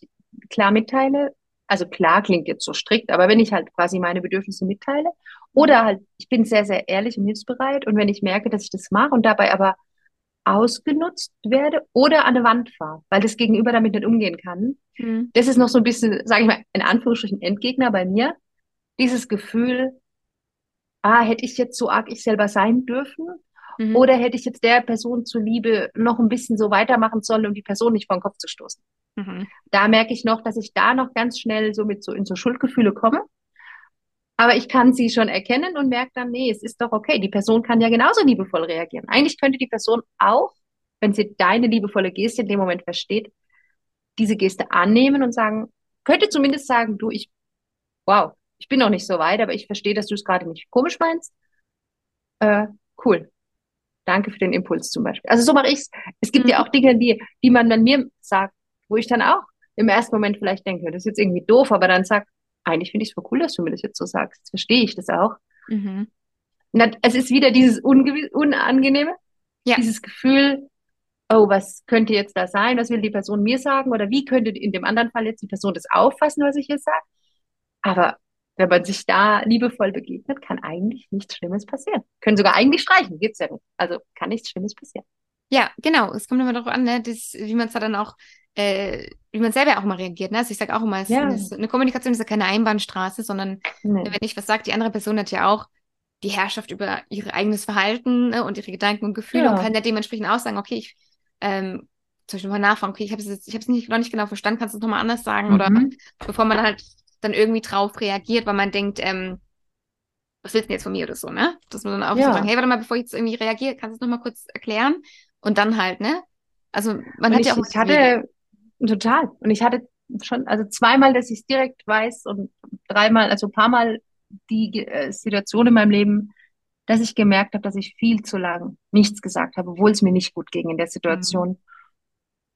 klar mitteile, also klar klingt jetzt so strikt, aber wenn ich halt quasi meine Bedürfnisse mitteile oder halt, ich bin sehr, sehr ehrlich und hilfsbereit und wenn ich merke, dass ich das mache und dabei aber ausgenutzt werde oder an eine Wand fahre, weil das Gegenüber damit nicht umgehen kann. Mhm. Das ist noch so ein bisschen, sage ich mal, in Anführungsstrichen Endgegner bei mir. Dieses Gefühl, ah, hätte ich jetzt so arg ich selber sein dürfen? Mhm. Oder hätte ich jetzt der Person zuliebe noch ein bisschen so weitermachen sollen, um die Person nicht vor den Kopf zu stoßen? Mhm. Da merke ich noch, dass ich da noch ganz schnell so mit so in so Schuldgefühle komme. Aber ich kann sie schon erkennen und merke dann, nee, es ist doch okay. Die Person kann ja genauso liebevoll reagieren. Eigentlich könnte die Person auch, wenn sie deine liebevolle Geste in dem Moment versteht, diese Geste annehmen und sagen, könnte zumindest sagen, du, ich, wow, ich bin noch nicht so weit, aber ich verstehe, dass du es gerade nicht komisch meinst. Äh, cool. Danke für den Impuls zum Beispiel. Also so mache ich's. Es gibt mhm. ja auch Dinge, die, die man dann mir sagt, wo ich dann auch im ersten Moment vielleicht denke, das ist jetzt irgendwie doof, aber dann sagt, eigentlich finde ich es voll cool, dass du mir das jetzt so sagst. Jetzt verstehe ich das auch. Mhm. Na, es ist wieder dieses Unangenehme, ja. dieses Gefühl, oh, was könnte jetzt da sein? Was will die Person mir sagen? Oder wie könnte in dem anderen Fall jetzt die Person das auffassen, was ich jetzt sage? Aber wenn man sich da liebevoll begegnet, kann eigentlich nichts Schlimmes passieren. Können sogar eigentlich streichen, geht's ja nicht. Also kann nichts Schlimmes passieren. Ja, genau. Es kommt immer darauf an, ne, das, wie man es da dann auch äh, wie man selber auch mal reagiert. Ne? Also ich sage auch immer, es, ja. es, eine Kommunikation ist ja keine Einbahnstraße, sondern nee. wenn ich was sage, die andere Person hat ja auch die Herrschaft über ihr eigenes Verhalten ne, und ihre Gedanken und Gefühle ja. und kann ja dementsprechend auch sagen, okay, ich ähm, zum Beispiel mal nachfragen, okay, ich habe es jetzt, ich habe es nicht, noch nicht genau verstanden, kannst du es nochmal anders sagen? Mhm. Oder bevor man halt dann irgendwie drauf reagiert, weil man denkt, ähm, was willst du denn jetzt von mir oder so, ne? Dass man dann auch ja. so sagen, hey, warte mal, bevor ich jetzt irgendwie reagiere, kannst du es nochmal kurz erklären? Und dann halt, ne? Also man und hat ich, ja auch. Ich hatte, Total. Und ich hatte schon, also zweimal, dass ich es direkt weiß und dreimal, also ein paar Mal die äh, Situation in meinem Leben, dass ich gemerkt habe, dass ich viel zu lang nichts gesagt habe, obwohl es mir nicht gut ging in der Situation. Mhm.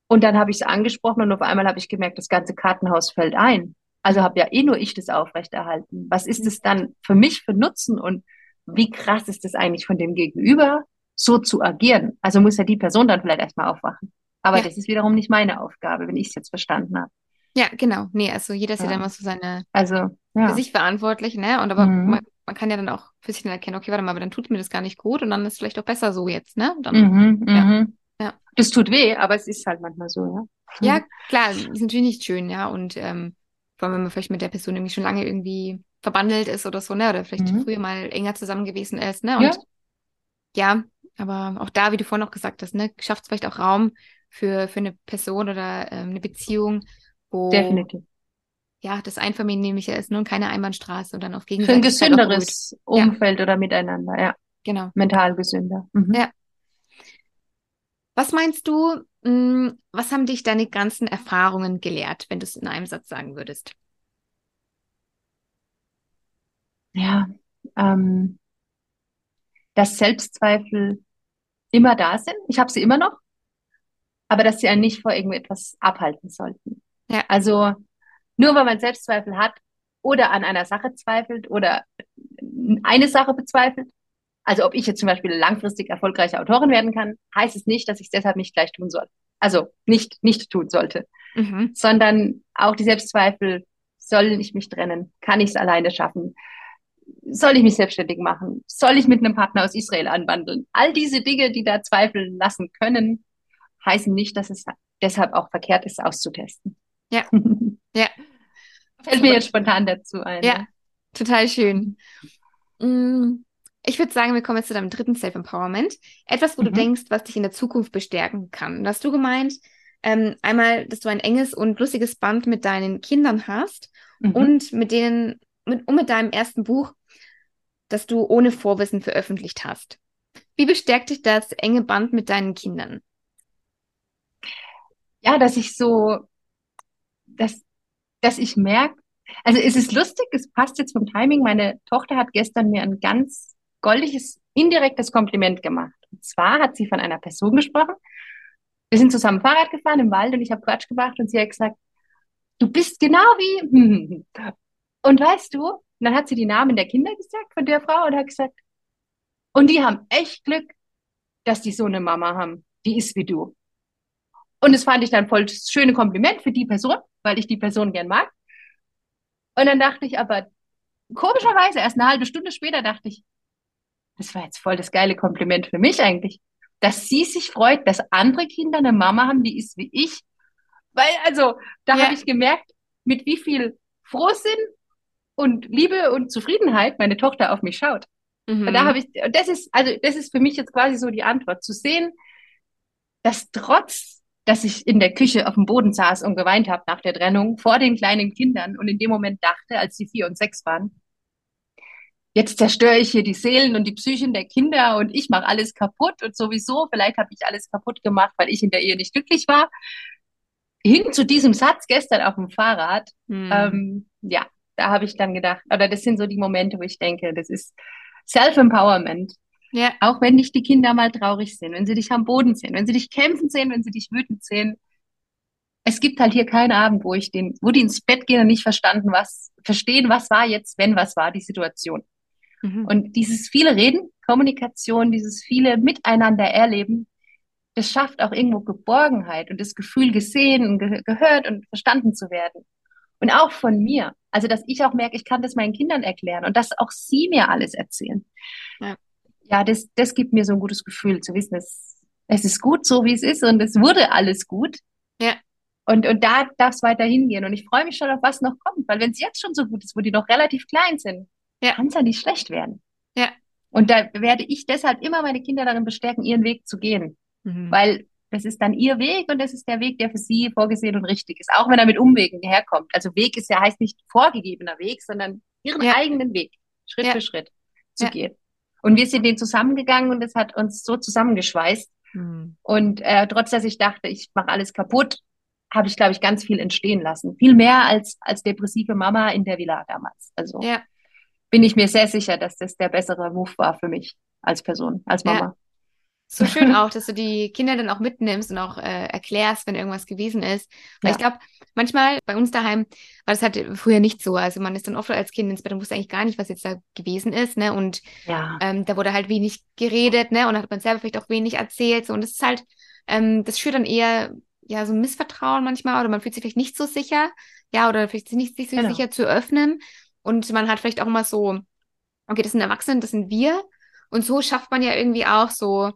Und dann habe ich es angesprochen und auf einmal habe ich gemerkt, das ganze Kartenhaus fällt ein. Also habe ja eh nur ich das aufrechterhalten. Was ist es dann für mich für Nutzen und wie krass ist es eigentlich von dem Gegenüber, so zu agieren? Also muss ja die Person dann vielleicht erstmal aufwachen. Aber ja. das ist wiederum nicht meine Aufgabe, wenn ich es jetzt verstanden habe. Ja, genau. Nee, also jeder ist ja, ja dann mal so seine, also, ja. für sich verantwortlich, ne? Und aber mhm. man, man, kann ja dann auch für sich dann erkennen, okay, warte mal, aber dann tut mir das gar nicht gut und dann ist es vielleicht auch besser so jetzt, ne? Dann, mhm, ja. Mhm. ja. Das tut weh, aber es ist halt manchmal so, ja. Ja, mhm. klar, ist natürlich nicht schön, ja. Und ähm, vor allem, wenn man vielleicht mit der Person irgendwie schon lange irgendwie verbandelt ist oder so, ne? Oder vielleicht mhm. früher mal enger zusammen gewesen ist, ne? Und ja. Aber auch da, wie du vorhin auch gesagt hast, ne, schafft es vielleicht auch Raum für, für eine Person oder ähm, eine Beziehung, wo Definitiv. ja das einvernehmlicher ist, ne, keine Einbahnstraße und dann auf gegenseitig. Für ein gesünderes Umfeld ja. oder miteinander, ja. Genau. Mental gesünder. Mhm. Ja. Was meinst du, mh, hm, was haben dich deine ganzen Erfahrungen gelehrt, wenn du es in einem Satz sagen würdest? Ja, ähm, dass Selbstzweifel immer da sind. Ich habe sie immer noch, aber dass sie einen nicht vor irgendetwas abhalten sollten. Ja. Also nur weil man Selbstzweifel hat oder an einer Sache zweifelt oder eine Sache bezweifelt, also ob ich jetzt zum Beispiel langfristig erfolgreiche Autorin werden kann, heißt es nicht, dass ich es deshalb nicht gleich tun soll. Also nicht, nicht tun sollte. Mhm. Sondern auch die Selbstzweifel, soll ich mich trennen? Kann ich es alleine schaffen? Soll ich mich selbstständig machen? Soll ich mit einem Partner aus Israel anwandeln? All diese Dinge, die da zweifeln lassen können, heißen nicht, dass es deshalb auch verkehrt ist, auszutesten. Ja. *laughs* ja. Fällt mir jetzt spontan dazu ein. Ja, total schön. Mm, ich würde sagen, wir kommen jetzt zu deinem dritten Self-Empowerment. Etwas, wo mhm. du denkst, was dich in der Zukunft bestärken kann. hast du gemeint, ähm, einmal, dass du ein enges und lustiges Band mit deinen Kindern hast mhm. und mit denen mit, und mit deinem ersten Buch, das du ohne Vorwissen veröffentlicht hast. Wie bestärkt dich das enge Band mit deinen Kindern? Ja, dass ich so, dass, dass ich merke, also es ist lustig, es passt jetzt vom Timing. Meine Tochter hat gestern mir ein ganz goldiges, indirektes Kompliment gemacht. Und zwar hat sie von einer Person gesprochen. Wir sind zusammen Fahrrad gefahren im Wald und ich habe Quatsch gemacht und sie hat gesagt, du bist genau wie, *laughs* Und weißt du, dann hat sie die Namen der Kinder gesagt von der Frau und hat gesagt, und die haben echt Glück, dass die so eine Mama haben, die ist wie du. Und das fand ich dann voll das schöne Kompliment für die Person, weil ich die Person gern mag. Und dann dachte ich aber, komischerweise, erst eine halbe Stunde später dachte ich, das war jetzt voll das geile Kompliment für mich eigentlich, dass sie sich freut, dass andere Kinder eine Mama haben, die ist wie ich. Weil, also, da ja. habe ich gemerkt, mit wie viel Frohsinn und Liebe und Zufriedenheit meine Tochter auf mich schaut. Mhm. Da habe ich, das ist, also das ist für mich jetzt quasi so die Antwort, zu sehen, dass trotz, dass ich in der Küche auf dem Boden saß und geweint habe nach der Trennung vor den kleinen Kindern und in dem Moment dachte, als sie vier und sechs waren, jetzt zerstöre ich hier die Seelen und die Psychen der Kinder und ich mache alles kaputt und sowieso, vielleicht habe ich alles kaputt gemacht, weil ich in der Ehe nicht glücklich war. Hin zu diesem Satz gestern auf dem Fahrrad, mhm. ähm, ja, da habe ich dann gedacht, oder das sind so die Momente, wo ich denke, das ist Self-Empowerment. Ja. Auch wenn dich die Kinder mal traurig sind, wenn sie dich am Boden sehen, wenn sie dich kämpfen sehen, wenn sie dich wütend sehen. Es gibt halt hier keinen Abend, wo ich den, wo die ins Bett gehen und nicht verstanden, was, verstehen, was war jetzt, wenn was war, die Situation. Mhm. Und dieses viele Reden, Kommunikation, dieses viele Miteinander erleben, das schafft auch irgendwo Geborgenheit und das Gefühl, gesehen und ge gehört und verstanden zu werden. Und auch von mir. Also, dass ich auch merke, ich kann das meinen Kindern erklären und dass auch sie mir alles erzählen. Ja, ja das, das gibt mir so ein gutes Gefühl, zu wissen, es, es ist gut so, wie es ist und es wurde alles gut. Ja. Und, und da darf es weiter hingehen. Und ich freue mich schon auf was noch kommt, weil wenn es jetzt schon so gut ist, wo die noch relativ klein sind, ja. kann es ja nicht schlecht werden. Ja. Und da werde ich deshalb immer meine Kinder darin bestärken, ihren Weg zu gehen. Mhm. Weil das ist dann ihr Weg und das ist der Weg, der für sie vorgesehen und richtig ist, auch wenn er mit Umwegen herkommt. Also Weg ist ja heißt nicht vorgegebener Weg, sondern ihren ja. eigenen Weg, Schritt ja. für Schritt zu ja. gehen. Und wir sind den zusammengegangen und das hat uns so zusammengeschweißt. Mhm. Und äh, trotz dass ich dachte, ich mache alles kaputt, habe ich, glaube ich, ganz viel entstehen lassen. Viel mehr als, als depressive Mama in der Villa damals. Also bin ich mir sehr sicher, dass das der bessere Move war für mich als Person, als Mama. So schön *laughs* auch, dass du die Kinder dann auch mitnimmst und auch äh, erklärst, wenn irgendwas gewesen ist. Weil ja. ich glaube, manchmal bei uns daheim war das halt früher nicht so. Also man ist dann oft als Kind ins Bett und wusste eigentlich gar nicht, was jetzt da gewesen ist, ne? Und ja. ähm, da wurde halt wenig geredet, ne? Und hat man selber vielleicht auch wenig erzählt. So. Und das ist halt, ähm, das führt dann eher ja so ein Missvertrauen manchmal oder man fühlt sich vielleicht nicht so sicher, ja, oder vielleicht nicht sich so genau. sicher zu öffnen. Und man hat vielleicht auch immer so, okay, das sind Erwachsene, das sind wir. Und so schafft man ja irgendwie auch so,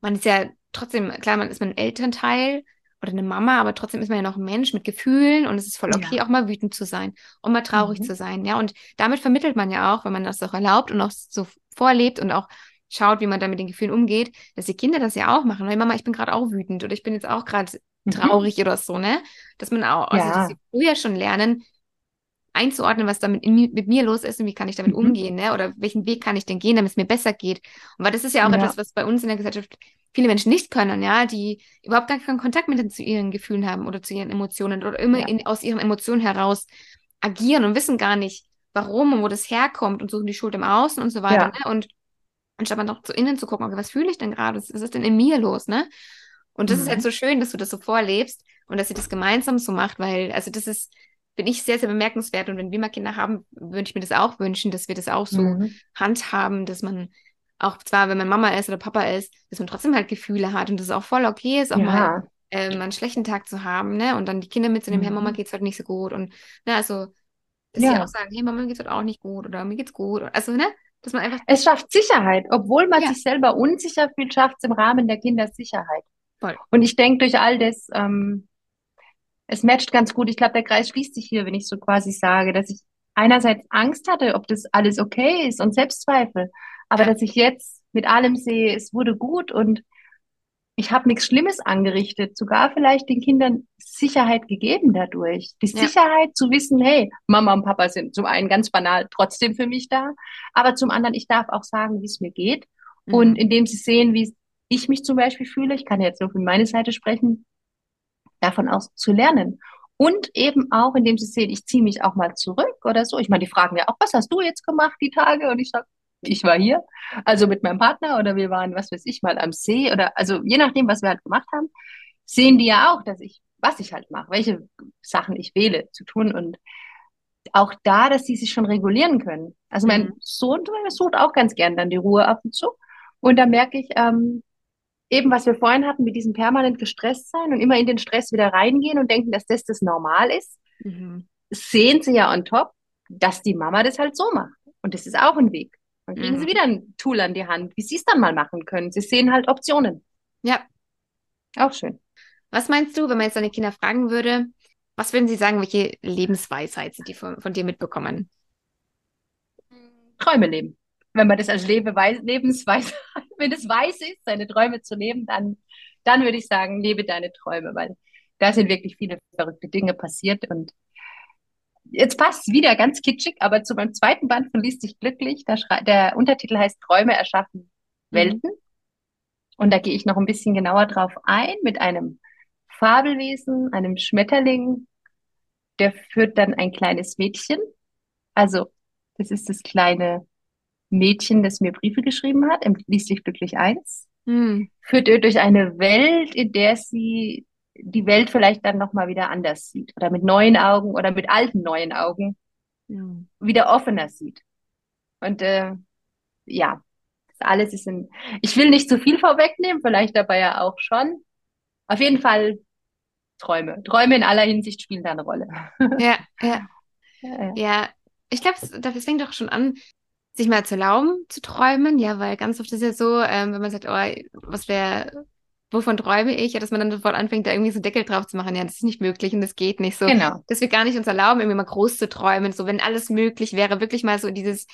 man ist ja trotzdem, klar, man ist man ein Elternteil oder eine Mama, aber trotzdem ist man ja noch ein Mensch mit Gefühlen und es ist voll okay, ja. auch mal wütend zu sein und mal traurig mhm. zu sein, ja. Und damit vermittelt man ja auch, wenn man das auch erlaubt und auch so vorlebt und auch schaut, wie man da mit den Gefühlen umgeht, dass die Kinder das ja auch machen. Hey Mama, ich bin gerade auch wütend oder ich bin jetzt auch gerade mhm. traurig oder so, ne? Dass man auch, also ja. dass sie früher schon lernen, einzuordnen, was damit in, mit mir los ist und wie kann ich damit mhm. umgehen, ne? Oder welchen Weg kann ich denn gehen, damit es mir besser geht. Und weil das ist ja auch ja. etwas, was bei uns in der Gesellschaft viele Menschen nicht können, ja, die überhaupt gar keinen Kontakt mit zu ihren Gefühlen haben oder zu ihren Emotionen oder immer ja. in, aus ihren Emotionen heraus agieren und wissen gar nicht, warum und wo das herkommt und suchen die Schuld im Außen und so weiter. Ja. Ne? Und anstatt mal noch zu innen zu gucken, okay, was fühle ich denn gerade? Was ist denn in mir los, ne? Und das mhm. ist halt so schön, dass du das so vorlebst und dass ihr das gemeinsam so macht, weil, also das ist, finde ich sehr, sehr bemerkenswert. Und wenn wir mal Kinder haben, würde ich mir das auch wünschen, dass wir das auch so mhm. handhaben, dass man auch zwar, wenn man Mama ist oder Papa ist, dass man trotzdem halt Gefühle hat und das auch voll okay ist, auch ja. mal ähm, einen schlechten Tag zu haben, ne? Und dann die Kinder mitzunehmen, mhm. hey, Mama geht's heute nicht so gut. Und ne, also, dass ja. sie auch sagen, hey, Mama geht's heute auch nicht gut oder mir geht's gut. Also, ne? Dass man einfach. Es schafft Sicherheit. Obwohl man ja. sich selber unsicher fühlt, schafft es im Rahmen der Kinder Sicherheit. Voll. Und ich denke, durch all das, ähm, es matcht ganz gut. Ich glaube, der Kreis schließt sich hier, wenn ich so quasi sage, dass ich einerseits Angst hatte, ob das alles okay ist und Selbstzweifel, aber ja. dass ich jetzt mit allem sehe, es wurde gut und ich habe nichts Schlimmes angerichtet, sogar vielleicht den Kindern Sicherheit gegeben dadurch. Die ja. Sicherheit zu wissen, hey, Mama und Papa sind zum einen ganz banal trotzdem für mich da, aber zum anderen, ich darf auch sagen, wie es mir geht. Mhm. Und indem sie sehen, wie ich mich zum Beispiel fühle, ich kann jetzt nur für meine Seite sprechen, davon aus zu lernen. Und eben auch, indem sie sehen, ich ziehe mich auch mal zurück oder so. Ich meine, die fragen ja auch, was hast du jetzt gemacht die Tage? Und ich sage, ich war hier, also mit meinem Partner oder wir waren, was weiß ich, mal am See oder also je nachdem, was wir halt gemacht haben, sehen die ja auch, dass ich, was ich halt mache, welche Sachen ich wähle zu tun und auch da, dass sie sich schon regulieren können. Also mein mhm. Sohn sucht auch ganz gern dann die Ruhe ab und zu. Und da merke ich, ähm, eben, was wir vorhin hatten, mit diesem permanent gestresst sein und immer in den Stress wieder reingehen und denken, dass das das normal ist, mhm. sehen sie ja on top, dass die Mama das halt so macht. Und das ist auch ein Weg. Dann kriegen mhm. sie wieder ein Tool an die Hand, wie sie es dann mal machen können. Sie sehen halt Optionen. Ja. Auch schön. Was meinst du, wenn man jetzt deine Kinder fragen würde, was würden sie sagen, welche Lebensweisheit sie von, von dir mitbekommen? Träume leben wenn man das als Lebeweis Lebensweise, *laughs* wenn es weiß ist, seine Träume zu leben, dann, dann würde ich sagen, lebe deine Träume, weil da sind wirklich viele verrückte Dinge passiert und jetzt passt es wieder ganz kitschig, aber zu meinem zweiten Band von Lies dich glücklich, der, Untertitel heißt Träume erschaffen Welten. Mhm. Und da gehe ich noch ein bisschen genauer drauf ein mit einem Fabelwesen, einem Schmetterling, der führt dann ein kleines Mädchen. Also, das ist das kleine Mädchen, das mir Briefe geschrieben hat, Lies dich glücklich eins, hm. führt ihr durch eine Welt, in der sie die Welt vielleicht dann nochmal wieder anders sieht oder mit neuen Augen oder mit alten neuen Augen hm. wieder offener sieht. Und äh, ja, das alles ist in. Ich will nicht zu viel vorwegnehmen, vielleicht dabei ja auch schon. Auf jeden Fall Träume. Träume in aller Hinsicht spielen da eine Rolle. Ja, ja. *laughs* Ja, ja. ja ich glaube, das fängt doch schon an, sich mal zu erlauben zu träumen, ja, weil ganz oft ist ja so, ähm, wenn man sagt, oh, was wäre, wovon träume ich, ja, dass man dann sofort anfängt, da irgendwie so Deckel drauf zu machen, ja, das ist nicht möglich und das geht nicht so. Genau. Dass wir gar nicht uns erlauben, irgendwie mal groß zu träumen, so wenn alles möglich wäre, wirklich mal so dieses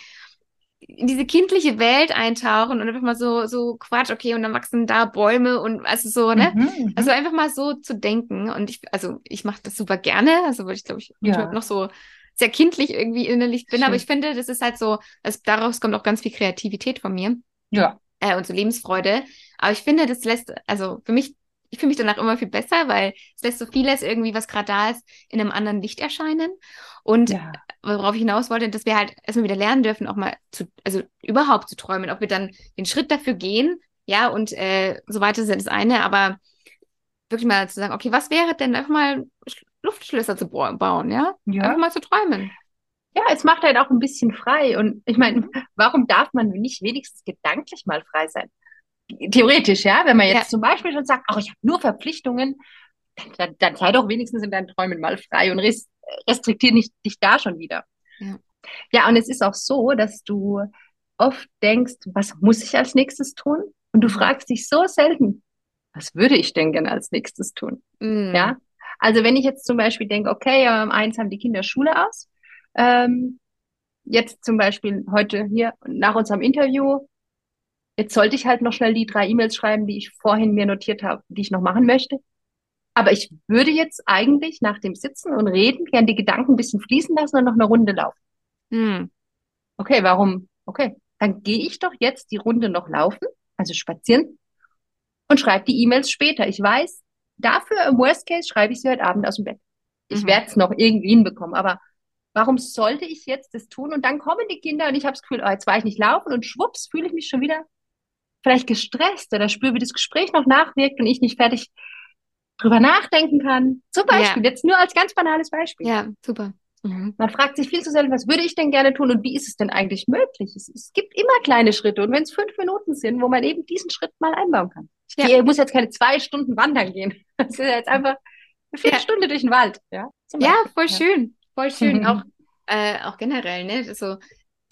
in diese kindliche Welt eintauchen und einfach mal so, so Quatsch, okay, und dann wachsen da Bäume und also so, ne? Mhm, mhm. also einfach mal so zu denken. Und ich, also ich mache das super gerne. Also weil ich glaube, ich ja. noch so sehr kindlich irgendwie innerlich bin, Schön. aber ich finde, das ist halt so, also daraus kommt auch ganz viel Kreativität von mir. Ja. Äh, und so Lebensfreude. Aber ich finde, das lässt, also für mich, ich fühle mich danach immer viel besser, weil es lässt so vieles irgendwie, was gerade da ist, in einem anderen Licht erscheinen. Und ja. worauf ich hinaus wollte, dass wir halt erstmal wieder lernen dürfen, auch mal zu, also überhaupt zu träumen, ob wir dann den Schritt dafür gehen, ja, und äh, so weiter ist das eine, aber wirklich mal zu sagen, okay, was wäre denn einfach mal Luftschlösser zu bauen, ja? ja. Einfach mal zu träumen. Ja, es macht halt auch ein bisschen frei. Und ich meine, mhm. warum darf man nicht wenigstens gedanklich mal frei sein? Theoretisch, ja, wenn man jetzt ja. zum Beispiel schon sagt, oh, ich habe nur Verpflichtungen, dann, dann, dann, sei doch wenigstens in deinen Träumen mal frei und res restriktier nicht dich da schon wieder. Ja. ja, und es ist auch so, dass du oft denkst, was muss ich als nächstes tun? Und du mhm. fragst dich so selten, was würde ich denn gerne als nächstes tun? Mhm. Ja, also wenn ich jetzt zum Beispiel denke, okay, um eins haben die Kinder Schule aus, ähm, jetzt zum Beispiel heute hier nach unserem Interview, jetzt sollte ich halt noch schnell die drei E-Mails schreiben, die ich vorhin mir notiert habe, die ich noch machen möchte. Aber ich würde jetzt eigentlich nach dem Sitzen und Reden gern die Gedanken ein bisschen fließen lassen und noch eine Runde laufen. Hm. Okay, warum? Okay, dann gehe ich doch jetzt die Runde noch laufen, also spazieren und schreibe die E-Mails später. Ich weiß, dafür im Worst Case schreibe ich sie heute Abend aus dem Bett. Ich mhm. werde es noch irgendwie hinbekommen, aber warum sollte ich jetzt das tun? Und dann kommen die Kinder und ich habe das Gefühl, oh, jetzt war ich nicht laufen und schwupps fühle ich mich schon wieder vielleicht gestresst oder spüre, wie das Gespräch noch nachwirkt und ich nicht fertig drüber nachdenken kann. Zum Beispiel, ja. jetzt nur als ganz banales Beispiel. Ja, super. Mhm. Man fragt sich viel zu selten, was würde ich denn gerne tun und wie ist es denn eigentlich möglich? Es, es gibt immer kleine Schritte und wenn es fünf Minuten sind, wo man eben diesen Schritt mal einbauen kann. Ich ja. muss jetzt keine zwei Stunden wandern gehen. *laughs* Das ist jetzt einfach eine Viertelstunde ja. durch den Wald. Ja, ja voll schön. Voll schön. *laughs* auch, äh, auch generell, ne? Also,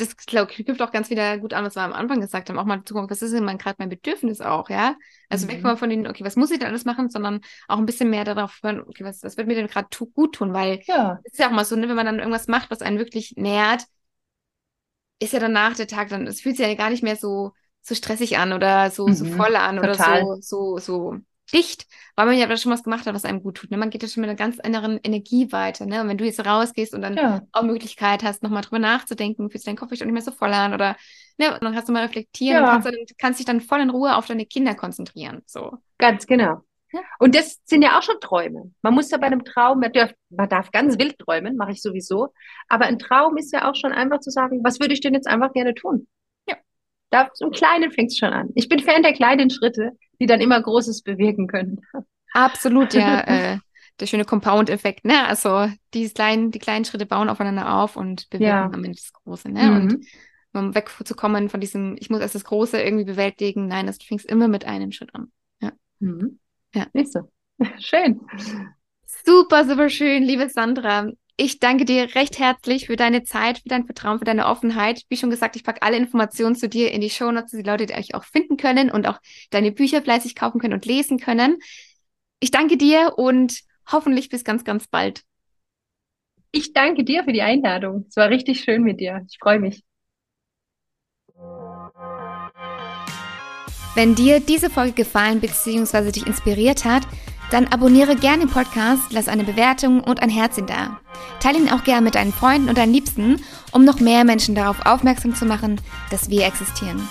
das glaube ich knüpft auch ganz wieder gut an, was wir am Anfang gesagt haben, auch mal zu gucken, was ist denn gerade mein Bedürfnis auch, ja? Also mhm. weg mal von den, okay, was muss ich da alles machen, sondern auch ein bisschen mehr darauf hören, okay, was, was wird mir denn gerade gut tun, weil ja. es ist ja auch mal so, ne, wenn man dann irgendwas macht, was einen wirklich nährt, ist ja danach der Tag, dann es fühlt sich ja gar nicht mehr so so stressig an oder so, mhm. so voll an Total. oder so, so, so dicht, weil man ja schon was gemacht hat, was einem gut tut. Ne? Man geht ja schon mit einer ganz anderen Energie weiter. Ne? Und wenn du jetzt rausgehst und dann ja. auch Möglichkeit hast, nochmal drüber nachzudenken, fühlst du deinen Kopf nicht mehr so voll an oder ne? und dann kannst du mal reflektieren ja. und kannst, kannst dich dann voll in Ruhe auf deine Kinder konzentrieren. So. Ganz genau. Ja. Und das sind ja auch schon Träume. Man muss ja bei einem Traum, man darf, man darf ganz wild träumen, mache ich sowieso. Aber ein Traum ist ja auch schon einfach zu sagen, was würde ich denn jetzt einfach gerne tun? Da, im Kleinen fängt es schon an. Ich bin Fan der kleinen Schritte, die dann immer Großes bewirken können. Absolut, ja. *laughs* äh, der schöne Compound-Effekt, ne? Also die kleinen, die kleinen Schritte bauen aufeinander auf und bewirken ja. am Ende das Große, ne? Mhm. Und um wegzukommen von diesem, ich muss erst das Große irgendwie bewältigen. Nein, das fängst immer mit einem Schritt an. Ja. Mhm. Ja. Nicht so. *laughs* Schön. Super, super schön, liebe Sandra. Ich danke dir recht herzlich für deine Zeit, für dein Vertrauen, für deine Offenheit. Wie schon gesagt, ich packe alle Informationen zu dir in die Show Notes, die Leute die euch auch finden können und auch deine Bücher fleißig kaufen können und lesen können. Ich danke dir und hoffentlich bis ganz, ganz bald. Ich danke dir für die Einladung. Es war richtig schön mit dir. Ich freue mich. Wenn dir diese Folge gefallen bzw. dich inspiriert hat, dann abonniere gerne den Podcast, lass eine Bewertung und ein Herzchen da. Teile ihn auch gerne mit deinen Freunden und deinen Liebsten, um noch mehr Menschen darauf aufmerksam zu machen, dass wir existieren.